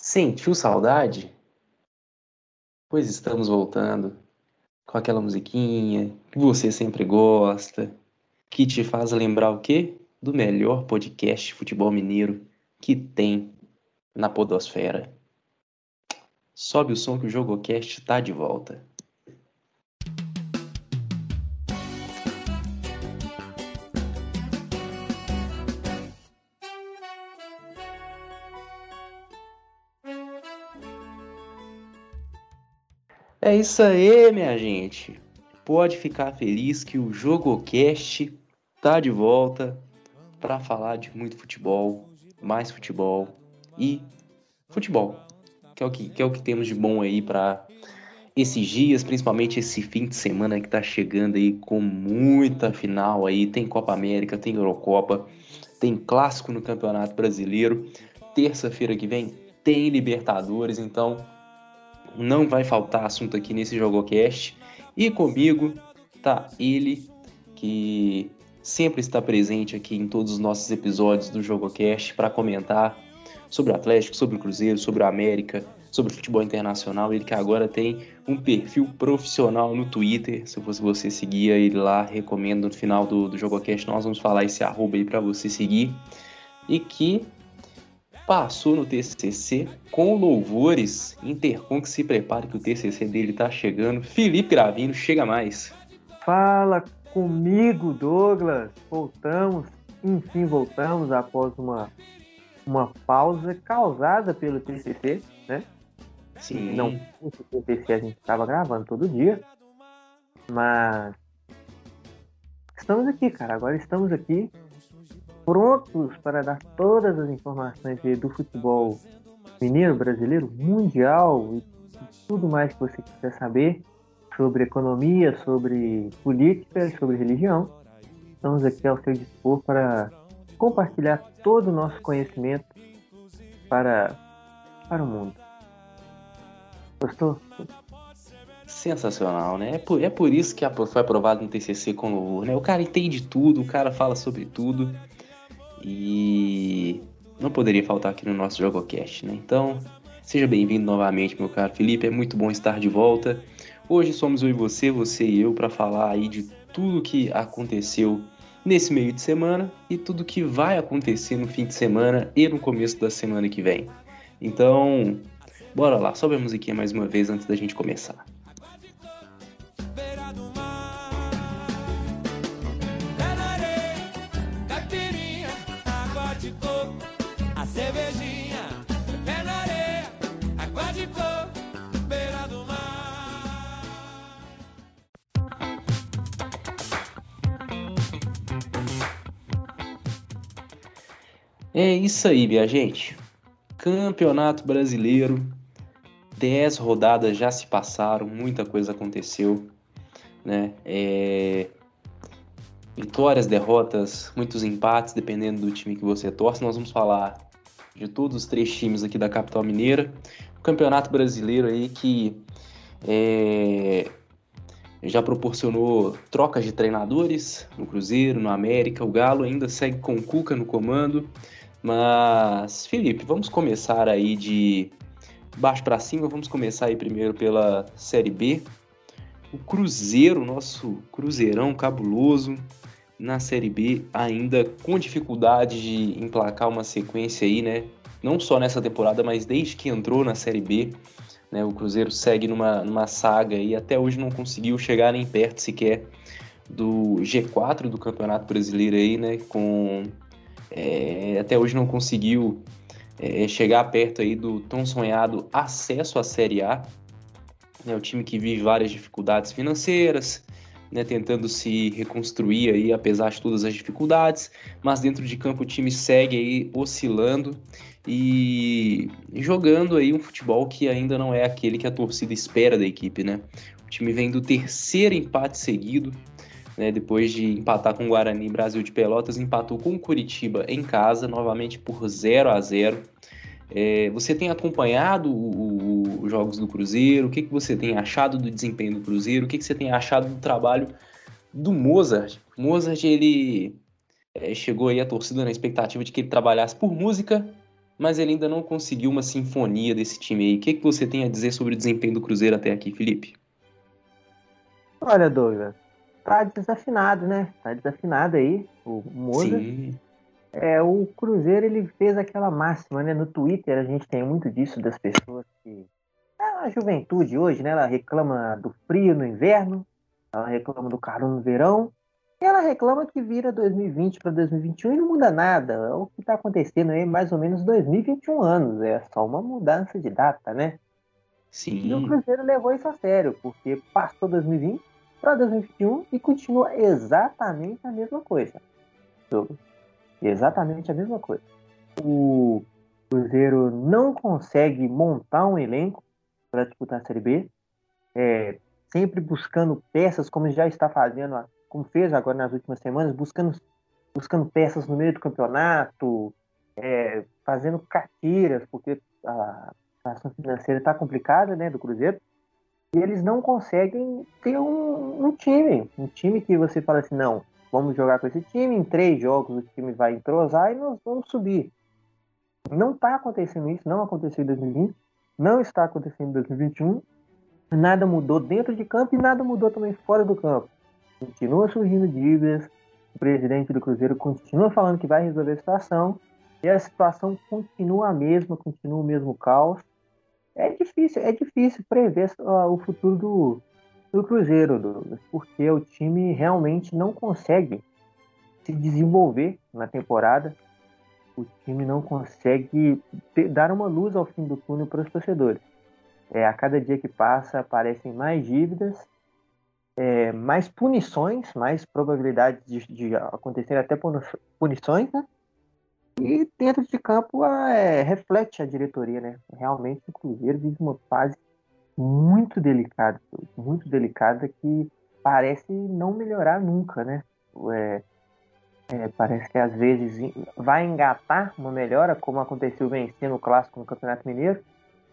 Sentiu saudade? Pois estamos voltando com aquela musiquinha que você sempre gosta, que te faz lembrar o quê? Do melhor podcast de futebol mineiro que tem na podosfera. Sobe o som que o Jogocast tá de volta. É isso aí, minha gente. Pode ficar feliz que o Jogocast tá de volta para falar de muito futebol, mais futebol e futebol, que é o que, que, é o que temos de bom aí para esses dias, principalmente esse fim de semana que tá chegando aí com muita final aí, tem Copa América, tem Eurocopa, tem clássico no Campeonato Brasileiro. Terça-feira que vem tem Libertadores, então não vai faltar assunto aqui nesse JogoCast. E comigo tá ele, que sempre está presente aqui em todos os nossos episódios do JogoCast para comentar sobre o Atlético, sobre o Cruzeiro, sobre o América, sobre o futebol internacional. Ele que agora tem um perfil profissional no Twitter. Se fosse você seguir ele lá, recomendo no final do, do JogoCast. Nós vamos falar esse arroba aí para você seguir. E que passou no TCC com louvores. Intercom que se prepare que o TCC dele tá chegando. Felipe Gravino, chega mais. Fala comigo, Douglas. Voltamos, enfim, voltamos após uma, uma pausa causada pelo TCC, né? Sim. Não, o TCC a gente estava gravando todo dia, mas estamos aqui, cara. Agora estamos aqui prontos para dar todas as informações do futebol mineiro, brasileiro, mundial e tudo mais que você quiser saber sobre economia, sobre política, sobre religião. Estamos aqui ao seu dispor para compartilhar todo o nosso conhecimento para, para o mundo. Gostou? Sensacional, né? É por, é por isso que foi aprovado no TCC com louvor, né? O cara entende tudo, o cara fala sobre tudo. E não poderia faltar aqui no nosso JogoCast, né? Então, seja bem-vindo novamente, meu caro Felipe. É muito bom estar de volta. Hoje somos eu e você, você e eu, para falar aí de tudo que aconteceu nesse meio de semana e tudo que vai acontecer no fim de semana e no começo da semana que vem. Então, bora lá, sobe a musiquinha mais uma vez antes da gente começar. É isso aí, minha gente. Campeonato Brasileiro. 10 rodadas já se passaram, muita coisa aconteceu. Né? É... Vitórias, derrotas, muitos empates, dependendo do time que você torce. Nós vamos falar de todos os três times aqui da capital mineira. O Campeonato Brasileiro aí que é... já proporcionou trocas de treinadores no Cruzeiro, no América. O Galo ainda segue com o Cuca no comando. Mas, Felipe, vamos começar aí de baixo para cima. Vamos começar aí primeiro pela Série B. O Cruzeiro, nosso Cruzeirão cabuloso, na Série B, ainda com dificuldade de emplacar uma sequência aí, né? Não só nessa temporada, mas desde que entrou na Série B, né? O Cruzeiro segue numa, numa saga e até hoje não conseguiu chegar nem perto sequer do G4 do Campeonato Brasileiro aí, né? Com é, até hoje não conseguiu é, chegar perto aí do tão sonhado acesso à Série A. É o time que vive várias dificuldades financeiras, né, tentando se reconstruir aí apesar de todas as dificuldades, mas dentro de campo o time segue aí oscilando e jogando aí um futebol que ainda não é aquele que a torcida espera da equipe, né? O time vem do terceiro empate seguido, né, depois de empatar com o Guarani Brasil de Pelotas, empatou com o Curitiba em casa, novamente por 0 a 0 é, Você tem acompanhado os jogos do Cruzeiro? O que, que você tem achado do desempenho do Cruzeiro? O que, que você tem achado do trabalho do Mozart? Mozart, ele é, chegou aí a torcida na expectativa de que ele trabalhasse por música, mas ele ainda não conseguiu uma sinfonia desse time aí. O que, que você tem a dizer sobre o desempenho do Cruzeiro até aqui, Felipe? Olha, Douglas, tá desafinado, né? Tá desafinado aí, o Moza. Sim. É, o Cruzeiro ele fez aquela máxima, né? No Twitter a gente tem muito disso das pessoas que. É a juventude hoje, né? Ela reclama do frio no inverno, ela reclama do calor no verão, e ela reclama que vira 2020 para 2021 e não muda nada. É o que está acontecendo aí mais ou menos 2021 anos. É só uma mudança de data, né? Sim. E o Cruzeiro levou isso a sério, porque passou 2020 para 2021 e continua exatamente a mesma coisa. Exatamente a mesma coisa. O Cruzeiro não consegue montar um elenco para disputar a Série B, é, sempre buscando peças, como já está fazendo, como fez agora nas últimas semanas, buscando, buscando peças no meio do campeonato, é, fazendo carteiras, porque a situação financeira está complicada né, do Cruzeiro e eles não conseguem ter um, um, time. Um time que você fala assim, não, vamos jogar com esse time, em três jogos o time vai entrosar e nós vamos subir. Não está acontecendo isso, não aconteceu em 2020, não está acontecendo em 2021. Nada mudou dentro de campo e nada mudou também fora do campo. Continua surgindo dívidas, o presidente do Cruzeiro continua falando que vai resolver a situação e a situação continua a mesma, continua o mesmo caos é difícil, é difícil prever o futuro do, do Cruzeiro, do, porque o time realmente não consegue se desenvolver na temporada. O time não consegue ter, dar uma luz ao fim do túnel para os torcedores. É, a cada dia que passa aparecem mais dívidas, é, mais punições, mais probabilidades de, de acontecer até punições, né? E dentro de campo é, reflete a diretoria, né? Realmente o Cruzeiro vive uma fase muito delicada, muito delicada que parece não melhorar nunca, né? É, é, parece que às vezes vai engatar uma melhora, como aconteceu vencendo o clássico no Campeonato Mineiro.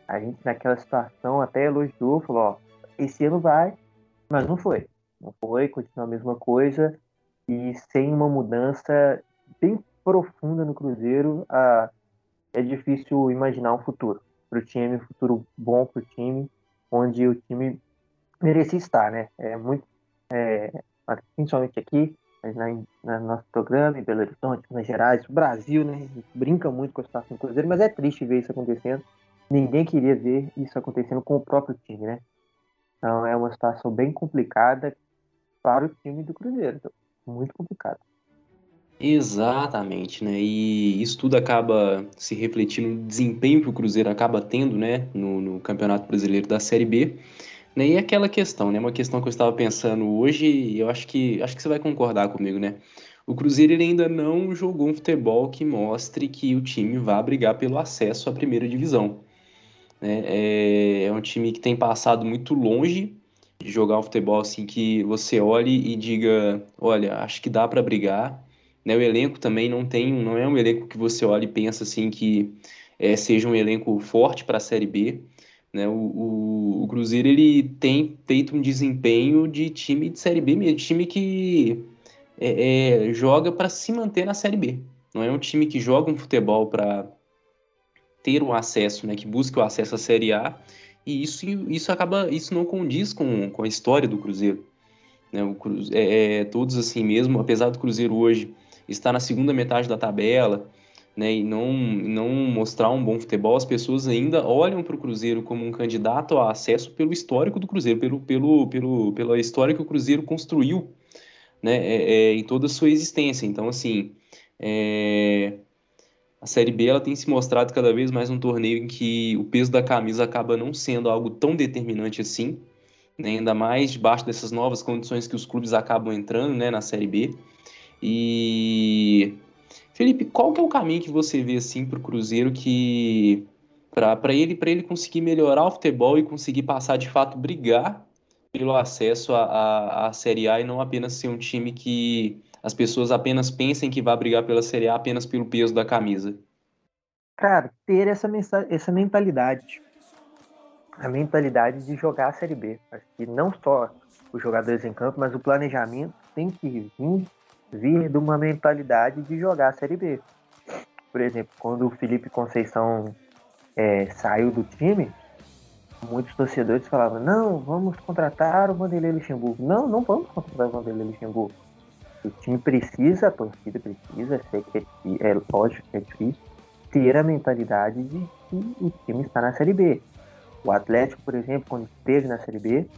A gente naquela situação até elogiou, falou, ó, esse ano vai, mas não foi. Não foi, continua a mesma coisa e sem uma mudança bem profunda no Cruzeiro, ah, é difícil imaginar um futuro para o time, um futuro bom para o time, onde o time merecia estar, né? É muito, é, principalmente aqui, na, na, nosso programa, em Belo Horizonte, Minas Gerais, Brasil, né? A gente brinca muito com a situação do Cruzeiro, mas é triste ver isso acontecendo. Ninguém queria ver isso acontecendo com o próprio time, né? Então é uma situação bem complicada para o time do Cruzeiro, então, muito complicado. Exatamente, né? E isso tudo acaba se refletindo no desempenho que o Cruzeiro acaba tendo, né? No, no Campeonato Brasileiro da Série B. Né? E aquela questão, né? Uma questão que eu estava pensando hoje, e eu acho que acho que você vai concordar comigo, né? O Cruzeiro ainda não jogou um futebol que mostre que o time vai brigar pelo acesso à primeira divisão. Né? É, é um time que tem passado muito longe de jogar um futebol assim que você olhe e diga, olha, acho que dá para brigar né? O elenco também não tem, não é um elenco que você olha e pensa assim que é, seja um elenco forte para a Série B. Né? O, o, o, Cruzeiro ele tem feito um desempenho de time de Série B mesmo, time que é, é, joga para se manter na Série B. Não é um time que joga um futebol para ter o um acesso, né? que busca o acesso à Série A. E isso, isso acaba, isso não condiz com, com a história do Cruzeiro. Né? O Cruzeiro, é, é, todos assim mesmo, apesar do Cruzeiro hoje estar na segunda metade da tabela, né, e não, não mostrar um bom futebol, as pessoas ainda olham para o Cruzeiro como um candidato a acesso pelo histórico do Cruzeiro, pelo, pelo, pelo, pela história que o Cruzeiro construiu né, é, é, em toda a sua existência. Então, assim, é, a Série B ela tem se mostrado cada vez mais um torneio em que o peso da camisa acaba não sendo algo tão determinante assim, né, ainda mais debaixo dessas novas condições que os clubes acabam entrando né, na Série B. E Felipe, qual que é o caminho que você vê assim para o Cruzeiro que para ele para ele conseguir melhorar o futebol e conseguir passar de fato brigar pelo acesso à, Série A e não apenas ser um time que as pessoas apenas pensem que vai brigar pela Série A apenas pelo peso da camisa? Cara, ter essa, essa mentalidade. A mentalidade de jogar a Série B. Acho que não só os jogadores em campo, mas o planejamento tem que vir vir de uma mentalidade de jogar a Série B. por exemplo, quando o Felipe Conceição é, saiu do time, muitos torcedores falavam, não, vamos contratar o Vanderlei Luxemburgo. Não, não vamos contratar o Vanderlei Luxemburgo. O time precisa, a torcida precisa, sei que é, é lógico que é difícil, ter a mentalidade de que o time está na Série B. O Atlético, por exemplo, quando esteve na Série B,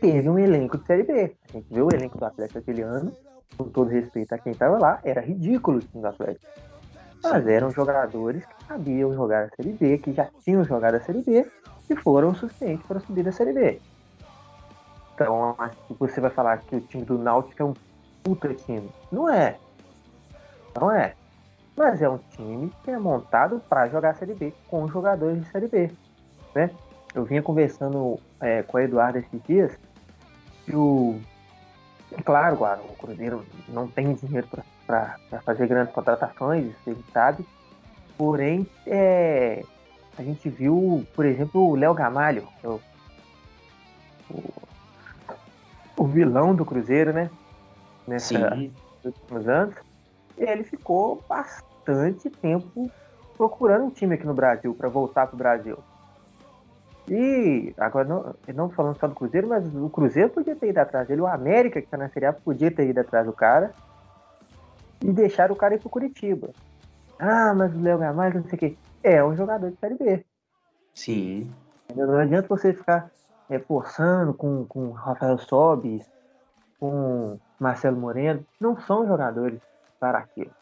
teve um elenco de Série B. A gente viu o elenco do Atlético aquele ano, com todo respeito a quem estava lá, era ridículo o time do Atlético. Mas eram jogadores que sabiam jogar a Série B, que já tinham jogado a Série B e foram o suficiente para subir a Série B. Então, você vai falar que o time do Náutico é um puta time. Não é. Não é. Mas é um time que é montado para jogar a Série B com jogadores de Série B. Né? Eu vinha conversando é, com o Eduardo esses dias que o. Claro, o Cruzeiro não tem dinheiro para fazer grandes contratações, isso a gente sabe. Porém, é, a gente viu, por exemplo, o Léo Gamalho, é o, o, o, vilão do Cruzeiro, né? Nessa, últimos anos. Ele ficou bastante tempo procurando um time aqui no Brasil para voltar para o Brasil. E agora, não, não falando só do Cruzeiro, mas o Cruzeiro podia ter ido atrás dele, o América, que está na Série A, podia ter ido atrás do cara e deixar o cara ir pro Curitiba. Ah, mas o Léo Gamalho, não sei o quê. É um jogador de Série B. Sim. Não adianta você ficar é, forçando com, com Rafael Sobis, com Marcelo Moreno. Não são jogadores para aquilo.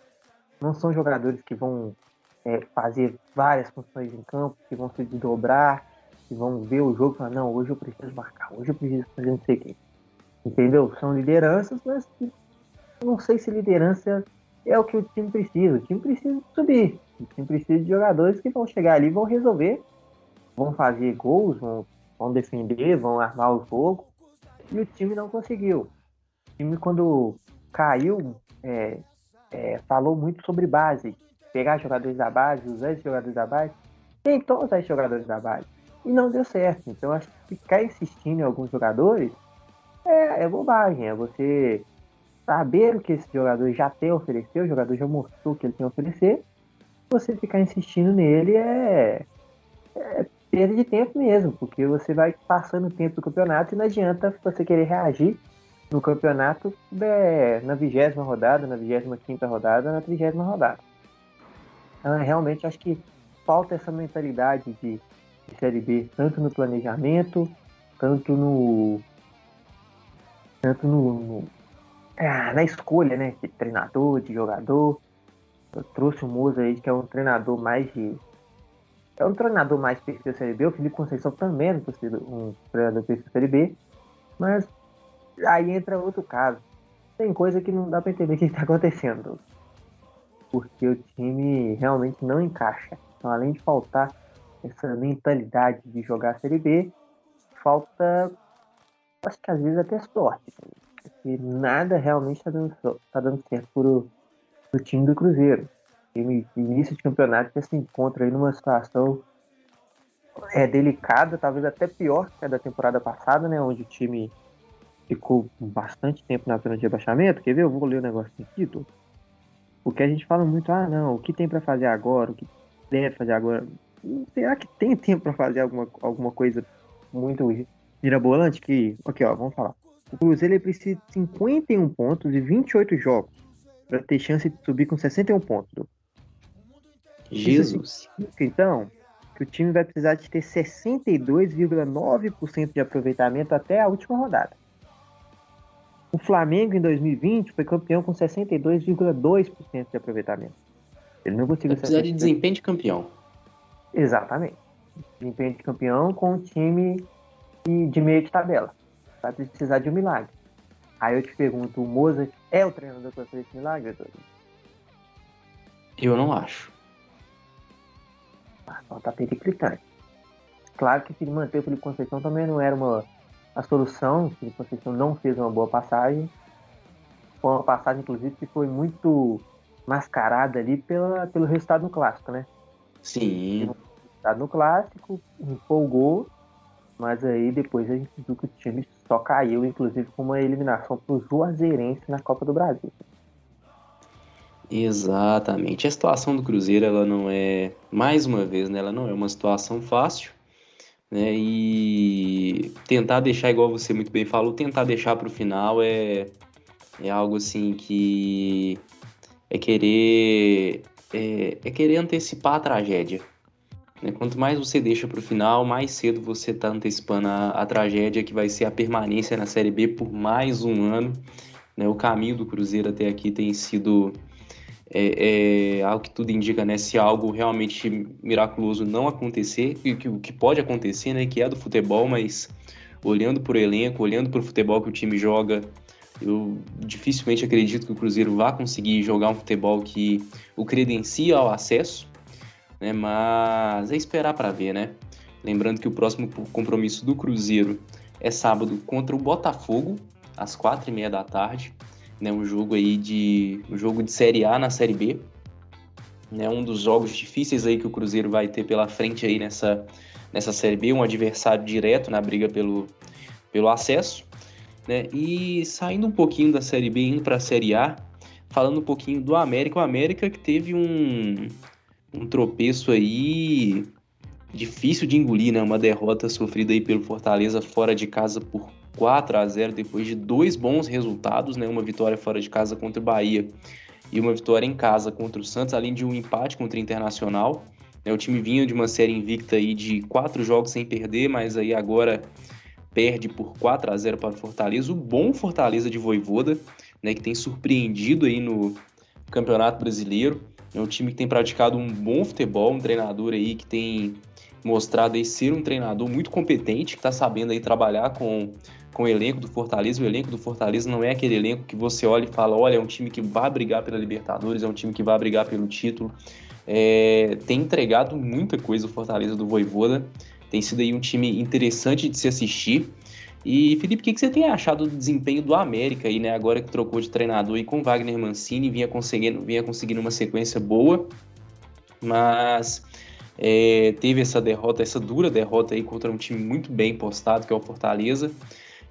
Não são jogadores que vão é, fazer várias funções em campo, que vão se desdobrar, que vão ver o jogo e falar, não, hoje eu preciso marcar, hoje eu preciso fazer não sei o quê. Entendeu? São lideranças, mas não sei se liderança é o que o time precisa. O time precisa subir. O time precisa de jogadores que vão chegar ali, vão resolver, vão fazer gols, vão, vão defender, vão armar o jogo. E o time não conseguiu. O time, quando caiu, é, é, falou muito sobre base. Pegar jogadores da base, usar esses jogadores da base. Tentou usar esses jogadores da base e não deu certo. Então acho que ficar insistindo em alguns jogadores é, é bobagem, é você saber o que esse jogador já tem a oferecer, o jogador já mostrou o que ele tem a oferecer, você ficar insistindo nele é, é perda de tempo mesmo, porque você vai passando o tempo do campeonato e não adianta você querer reagir no campeonato é, na vigésima rodada, na vigésima quinta rodada, na trigésima rodada. Então, realmente acho que falta essa mentalidade de de Série B, tanto no planejamento, tanto no. tanto no. no ah, na escolha, né? De treinador, de jogador. Eu trouxe o Moza aí, que é um treinador mais de. É um treinador mais perfil Série B. O Felipe Conceição também é um treinador perfil Série B. Mas aí entra outro caso. Tem coisa que não dá para entender o que está acontecendo. Porque o time realmente não encaixa. Então, além de faltar essa mentalidade de jogar a Série B, falta, acho que às vezes até sorte, porque nada realmente está dando, tá dando certo pro, pro time do Cruzeiro. Time início de campeonato já se encontra aí numa situação é delicada, talvez até pior que a da temporada passada, né, onde o time ficou bastante tempo na zona de abaixamento. Quer ver? Eu vou ler o negócio aqui, Tô. Porque a gente fala muito, ah, não, o que tem para fazer agora, o que deve fazer agora será que tem tempo para fazer alguma, alguma coisa muito mirabolante? Que, ok, ó, vamos falar. O Cruzeiro ele precisa de 51 pontos e 28 jogos para ter chance de subir com 61 pontos. Jesus. Então, que o time vai precisar de ter 62,9% de aproveitamento até a última rodada. O Flamengo em 2020 foi campeão com 62,2% de aproveitamento. Ele não conseguiu. Vai precisar de desempenho de campeão. Exatamente. Desempenho de campeão com um time de meio de tabela. Vai precisar de um milagre. Aí eu te pergunto, o Mozart é o treinador para fazer esse milagre, Douglas? Eu não acho. Ah, só tá periclitante. Claro que se ele manter o Felipe Conceição também não era uma a solução. O Felipe Conceição não fez uma boa passagem. Foi uma passagem, inclusive, que foi muito mascarada ali pela, pelo resultado no clássico, né? Sim. Tá no clássico, empolgou, mas aí depois a gente viu que o time só caiu, inclusive com uma eliminação pro Juazeirense na Copa do Brasil. Exatamente. A situação do Cruzeiro, ela não é, mais uma vez, né, ela não é uma situação fácil, né? E tentar deixar, igual você muito bem falou, tentar deixar para o final é, é algo assim que é querer é, é querer antecipar a tragédia. Né? Quanto mais você deixa para o final, mais cedo você está antecipando a, a tragédia que vai ser a permanência na Série B por mais um ano. Né? O caminho do Cruzeiro até aqui tem sido é, é, algo que tudo indica, né? Se algo realmente miraculoso não acontecer, o que, que pode acontecer, né? Que é do futebol, mas olhando para o elenco, olhando para o futebol que o time joga, eu dificilmente acredito que o Cruzeiro vá conseguir jogar um futebol que o credencia ao acesso, né? Mas é esperar para ver, né? Lembrando que o próximo compromisso do Cruzeiro é sábado contra o Botafogo, às quatro e meia da tarde né, um jogo aí de um jogo de Série A na Série B, né, um dos jogos difíceis aí que o Cruzeiro vai ter pela frente aí nessa nessa Série B, um adversário direto na briga pelo pelo acesso, né? E saindo um pouquinho da Série B indo para a Série A, falando um pouquinho do América, o América que teve um um tropeço aí difícil de engolir, né? Uma derrota sofrida aí pelo Fortaleza fora de casa por 4 a 0 depois de dois bons resultados, né? Uma vitória fora de casa contra o Bahia e uma vitória em casa contra o Santos, além de um empate contra o Internacional. Né? O time vinha de uma série invicta aí de quatro jogos sem perder, mas aí agora perde por 4 a 0 para o Fortaleza. O bom Fortaleza de Voivoda, né? Que tem surpreendido aí no Campeonato Brasileiro. É um time que tem praticado um bom futebol, um treinador aí que tem mostrado aí ser um treinador muito competente, que está sabendo aí trabalhar com com o elenco do Fortaleza. O elenco do Fortaleza não é aquele elenco que você olha e fala: olha, é um time que vai brigar pela Libertadores, é um time que vai brigar pelo título. É, tem entregado muita coisa o Fortaleza do Voivoda. Tem sido aí um time interessante de se assistir. E, Felipe, o que, você tem achado do desempenho do América aí, né? Agora que trocou de treinador e com Wagner Mancini, vinha conseguindo, vinha conseguindo uma sequência boa, mas é, teve essa derrota, essa dura derrota aí contra um time muito bem postado, que é o Fortaleza.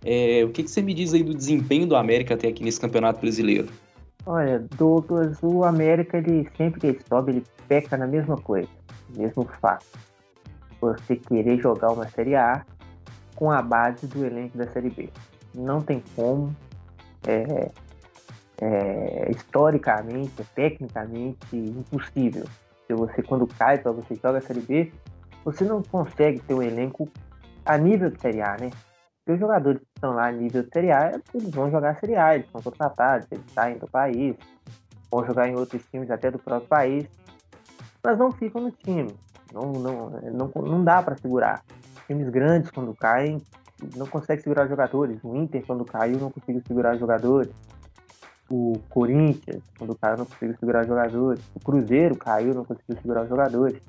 É, o que, que você me diz aí do desempenho do América até aqui nesse Campeonato Brasileiro? Olha, Douglas, o América, ele sempre que ele sobe, ele peca na mesma coisa, mesmo fato. Você querer jogar uma Série A com a base do elenco da Série B. Não tem como. É, é, historicamente, é tecnicamente impossível. Se você, quando cai para você joga a Série B, você não consegue ter um elenco a nível de Série A, né? Porque os jogadores que estão lá a nível de Série A, eles vão jogar a Série A, eles são contratados, eles saem do país, vão jogar em outros times até do próprio país, mas não ficam no time. Não, não, não, não dá para segurar. Times grandes, quando caem, não conseguem segurar jogadores. O Inter, quando caiu, não conseguiu segurar jogadores. O Corinthians, quando caiu, não conseguiu segurar jogadores. O Cruzeiro caiu, não conseguiu segurar jogadores.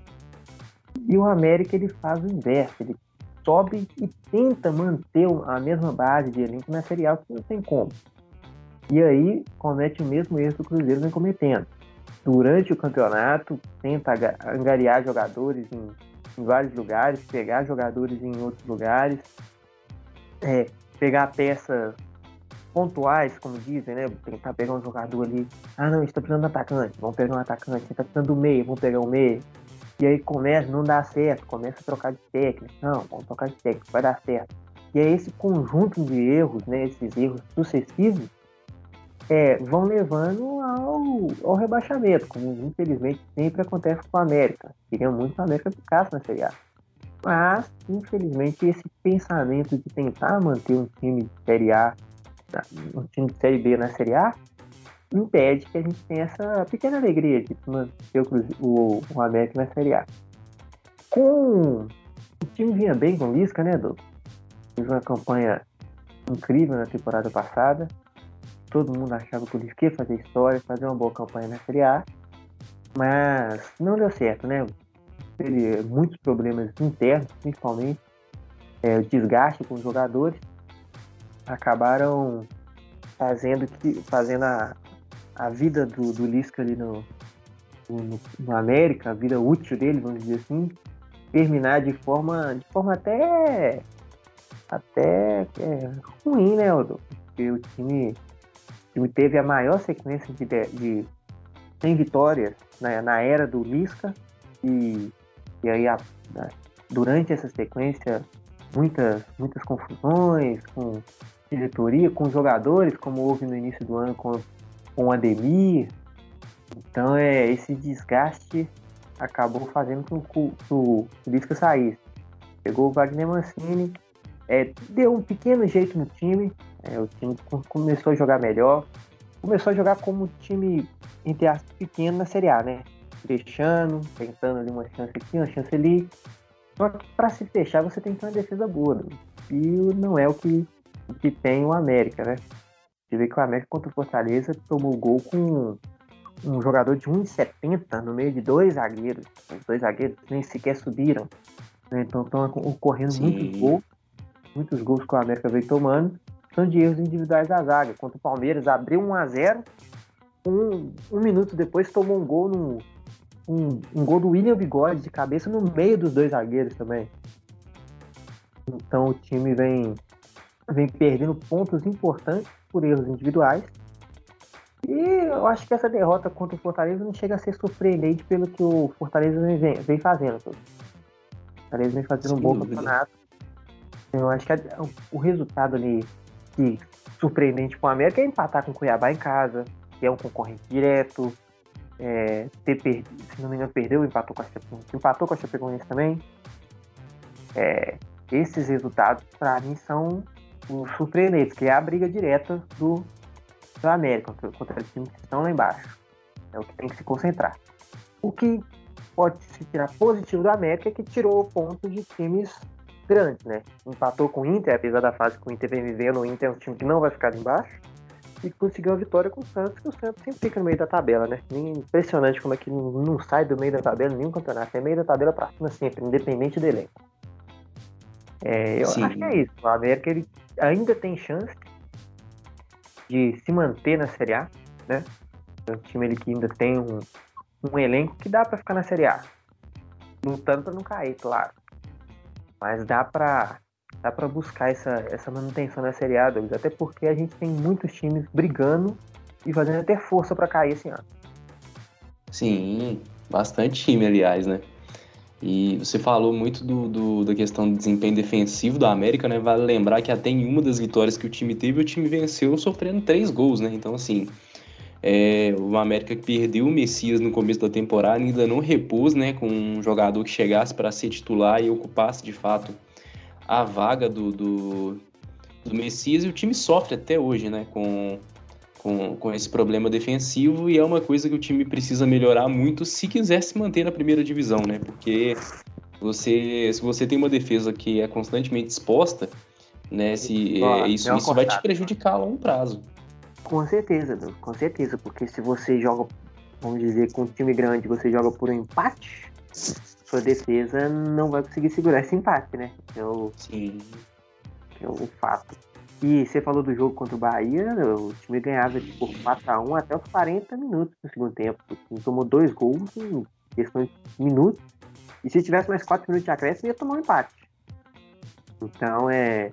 E o América ele faz o inverso, ele sobe e tenta manter a mesma base de elenco na Série A, que não tem como. E aí comete o mesmo erro que o Cruzeiro vem cometendo. Durante o campeonato, tenta angariar jogadores em, em vários lugares, pegar jogadores em outros lugares, é, pegar peças pontuais, como dizem, né? Tentar pegar um jogador ali. Ah, não, está precisando de atacante, vamos pegar um atacante. Está precisando do meio, vamos pegar o um meio. E aí começa, não dá certo, começa a trocar de técnico. Não, vamos trocar de técnico, vai dar certo. E aí esse conjunto de erros, né, esses erros sucessivos, é, vão levando ao, ao rebaixamento, como infelizmente sempre acontece com a América. Queria muito que a América ficasse na Série A. Mas, infelizmente, esse pensamento de tentar manter um time de Série A, um time de Série B na Série A, impede que a gente tenha essa pequena alegria de manter o, o, América na Série A. Com o time vinha bem com o Lisca, né, Douglas? Fez uma campanha incrível na temporada passada. Todo mundo achava que o Lisca ia fazer história, fazer uma boa campanha na Série A. Mas não deu certo, né? Teve muitos problemas internos, principalmente. É, o desgaste com os jogadores acabaram fazendo que fazendo a, a vida do, do Lisca ali no, no, no, América, a vida útil dele, vamos dizer assim, terminar de forma, de forma até, até é, ruim, né, Aldo? Porque o time, time teve a maior sequência de, de, sem vitórias na, na era do Lisca e, e aí a, a, durante essa sequência muitas, muitas confusões com diretoria, com jogadores, como houve no início do ano com, com o Ademir. Então é esse desgaste acabou fazendo com que o, o Lisca saísse. Pegou o Wagner Mancini, é, deu um pequeno jeito no time, é, o time começou a jogar melhor, começou a jogar como time, entre aspas, pequeno na Série A, né? Fechando, tentando ali uma chance aqui, uma chance ali. Só que para se fechar você tem que ter uma defesa boa. Né? E não é o que, o que tem o América, né? Você vê que o América contra o Fortaleza tomou gol com um jogador de 1,70 no meio de dois zagueiros. Os dois zagueiros nem sequer subiram. Né? Então estão ocorrendo Sim. muitos gols. Muitos gols que o América veio tomando. São de erros individuais da zaga. Contra o Palmeiras abriu 1 a 0 um, um minuto depois tomou um gol no, um, um gol do William Bigode de cabeça no meio dos dois zagueiros também. Então o time vem, vem perdendo pontos importantes por erros individuais. E eu acho que essa derrota contra o Fortaleza não chega a ser surpreendente pelo que o Fortaleza vem, vem fazendo. O Fortaleza vem fazendo um bom campeonato. Eu acho que a, o resultado ali que surpreendente com o América é empatar com o Cuiabá em casa, que é um concorrente direto é, ter perdido, se não me engano, perdeu, empatou com a Chapecoense, empatou com a Chapecoense também. É, esses resultados, para mim, são surpreendentes, que é a briga direta do, do América contra os times que estão lá embaixo. É o que tem que se concentrar. O que pode se tirar positivo do América é que tirou pontos de times grandes, né? Empatou com o Inter, apesar da fase que o Inter vem vivendo, o Inter é um time que não vai ficar embaixo e conseguiu a vitória com o Santos, que o Santos sempre fica no meio da tabela, né? Impressionante como é que não sai do meio da tabela nenhum campeonato. É meio da tabela pra cima sempre, independente do elenco. É, eu Sim. acho que é isso. O América ele ainda tem chance de se manter na Série A, né? É um time ele que ainda tem um, um elenco que dá para ficar na Série A. Lutando para não cair, claro. Mas dá para dá para buscar essa, essa manutenção na Série A, Douglas, até porque a gente tem muitos times brigando e fazendo até força para cair esse ano. Sim, bastante time, aliás, né? E você falou muito do, do, da questão do desempenho defensivo do América, né? Vale lembrar que até em uma das vitórias que o time teve, o time venceu sofrendo três gols, né? Então, assim, é, o América perdeu o Messias no começo da temporada, ainda não repôs, né? Com um jogador que chegasse para ser titular e ocupasse de fato a vaga do, do, do Messias e o time sofre até hoje, né? Com, com, com esse problema defensivo e é uma coisa que o time precisa melhorar muito se quiser se manter na primeira divisão, né? Porque você, se você tem uma defesa que é constantemente exposta, né? Se, é, isso, isso vai te prejudicar a longo prazo. Com certeza, com certeza, porque se você joga, vamos dizer, com um time grande, você joga por um empate, sua defesa não vai conseguir segurar esse empate, né? É o, Sim. é o fato. E você falou do jogo contra o Bahia, o time ganhava por 4x1 até os 40 minutos do segundo tempo. O time tomou dois gols em questão de minutos. E se tivesse mais 4 minutos de acréscimo, ia tomar um empate. Então, é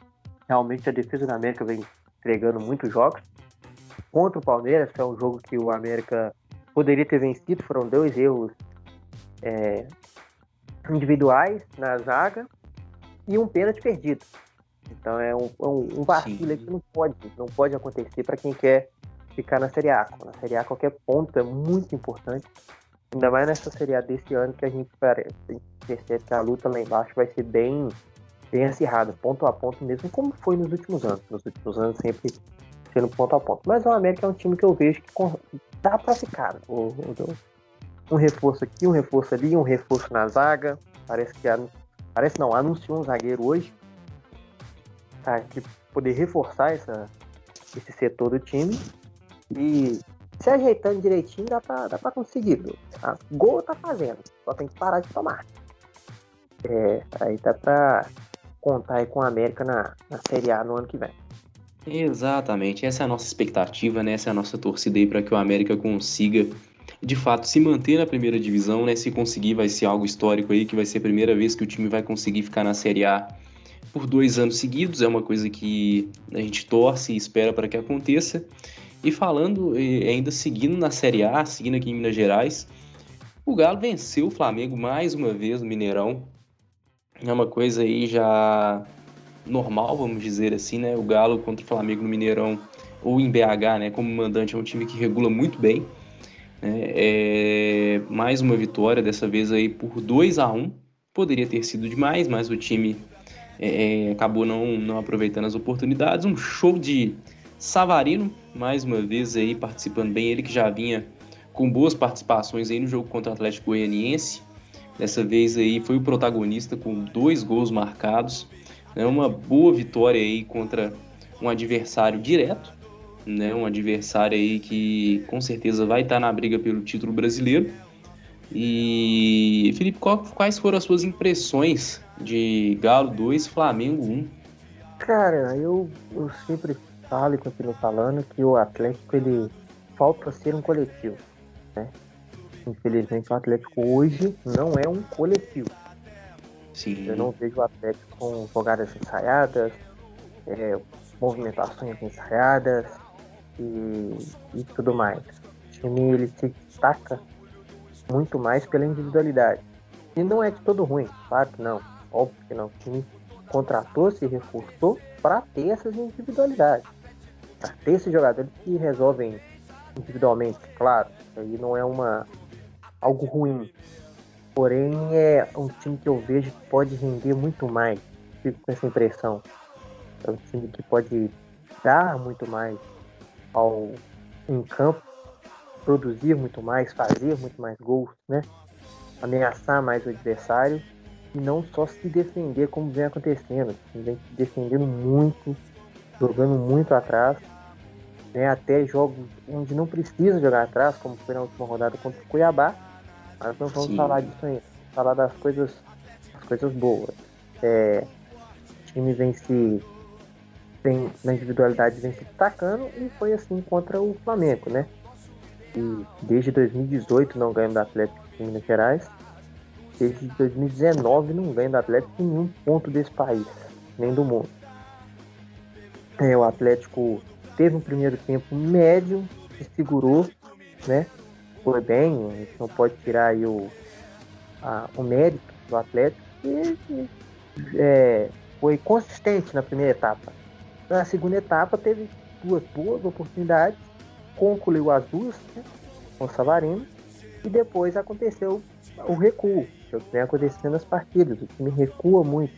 realmente a defesa da América vem entregando muitos jogos. Contra o Palmeiras, que é um jogo que o América poderia ter vencido, foram dois erros é, individuais na zaga e um pênalti perdido. Então é um, é um, um vacilo que não pode, não pode acontecer para quem quer ficar na Série A. Na Série A qualquer ponto é muito importante, ainda mais nessa Série A desse ano que a gente parece, a gente percebe que a luta lá embaixo vai ser bem, bem acirrada, ponto a ponto mesmo, como foi nos últimos anos. Nos últimos anos sempre sendo ponto a ponto. Mas o América é um time que eu vejo que dá para ficar. Né? Um reforço aqui, um reforço ali, um reforço na zaga. Parece que parece não, anunciou um zagueiro hoje tá, poder reforçar essa, esse setor do time e se ajeitando direitinho dá para dá pra conseguir. Tá? Gol tá fazendo, só tem que parar de tomar. É, aí dá para contar aí com a América na, na Série A no ano que vem. Exatamente, essa é a nossa expectativa, né? essa é a nossa torcida aí para que o América consiga de fato se manter na primeira divisão, né? Se conseguir, vai ser algo histórico aí, que vai ser a primeira vez que o time vai conseguir ficar na Série A por dois anos seguidos. É uma coisa que a gente torce e espera para que aconteça. E falando, e ainda seguindo na Série A, seguindo aqui em Minas Gerais, o Galo venceu o Flamengo mais uma vez no Mineirão. É uma coisa aí já normal, vamos dizer assim, né? O Galo contra o Flamengo no Mineirão ou em BH, né? Como mandante, é um time que regula muito bem. Né? É mais uma vitória, dessa vez aí por 2 a 1 Poderia ter sido demais, mas o time é, é, acabou não, não aproveitando as oportunidades. Um show de Savarino, mais uma vez aí participando bem, ele que já vinha com boas participações aí no jogo contra o Atlético Goianiense. Dessa vez aí foi o protagonista com dois gols marcados. Né? Uma boa vitória aí contra um adversário direto, né? Um adversário aí que com certeza vai estar na briga pelo título brasileiro. E Felipe, quais foram as suas impressões de Galo 2, Flamengo 1? Cara, eu, eu sempre falo e continuo falando que o Atlético ele falta ser um coletivo, né? Infelizmente o Atlético hoje não é um coletivo. Sim. Eu não vejo o Atlético com jogadas ensaiadas, é, movimentações ensaiadas, e, e tudo mais. O time ele se destaca muito mais pela individualidade. E não é de todo ruim, claro que não, óbvio que não. O time contratou, se reforçou para ter essas individualidades. Para ter esses jogadores que resolvem individualmente, claro. Aí não é uma algo ruim. Porém, é um time que eu vejo que pode render muito mais. Fico com essa impressão. É um time que pode dar muito mais ao em campo, produzir muito mais, fazer muito mais gols, né? Ameaçar mais o adversário e não só se defender como vem acontecendo, vem defendendo muito, jogando muito atrás, né? Até jogos onde não precisa jogar atrás, como foi na última rodada contra o Cuiabá. Mas não vamos Sim. falar disso ainda, falar das coisas, das coisas boas. É, o time vem se vem, na individualidade vem se destacando e foi assim contra o Flamengo, né? E desde 2018 não ganha do Atlético de Minas Gerais. Desde 2019 não ganha do Atlético em nenhum ponto desse país, nem do mundo. É, o Atlético teve um primeiro tempo médio, se segurou, né? Foi bem, a gente não pode tirar aí o, a, o mérito do Atlético e, e é, foi consistente na primeira etapa. Na segunda etapa teve duas boas oportunidades, concluiu as duas né, com o Savarino e depois aconteceu o recuo, que vem acontecendo nas partidas. O time recua muito,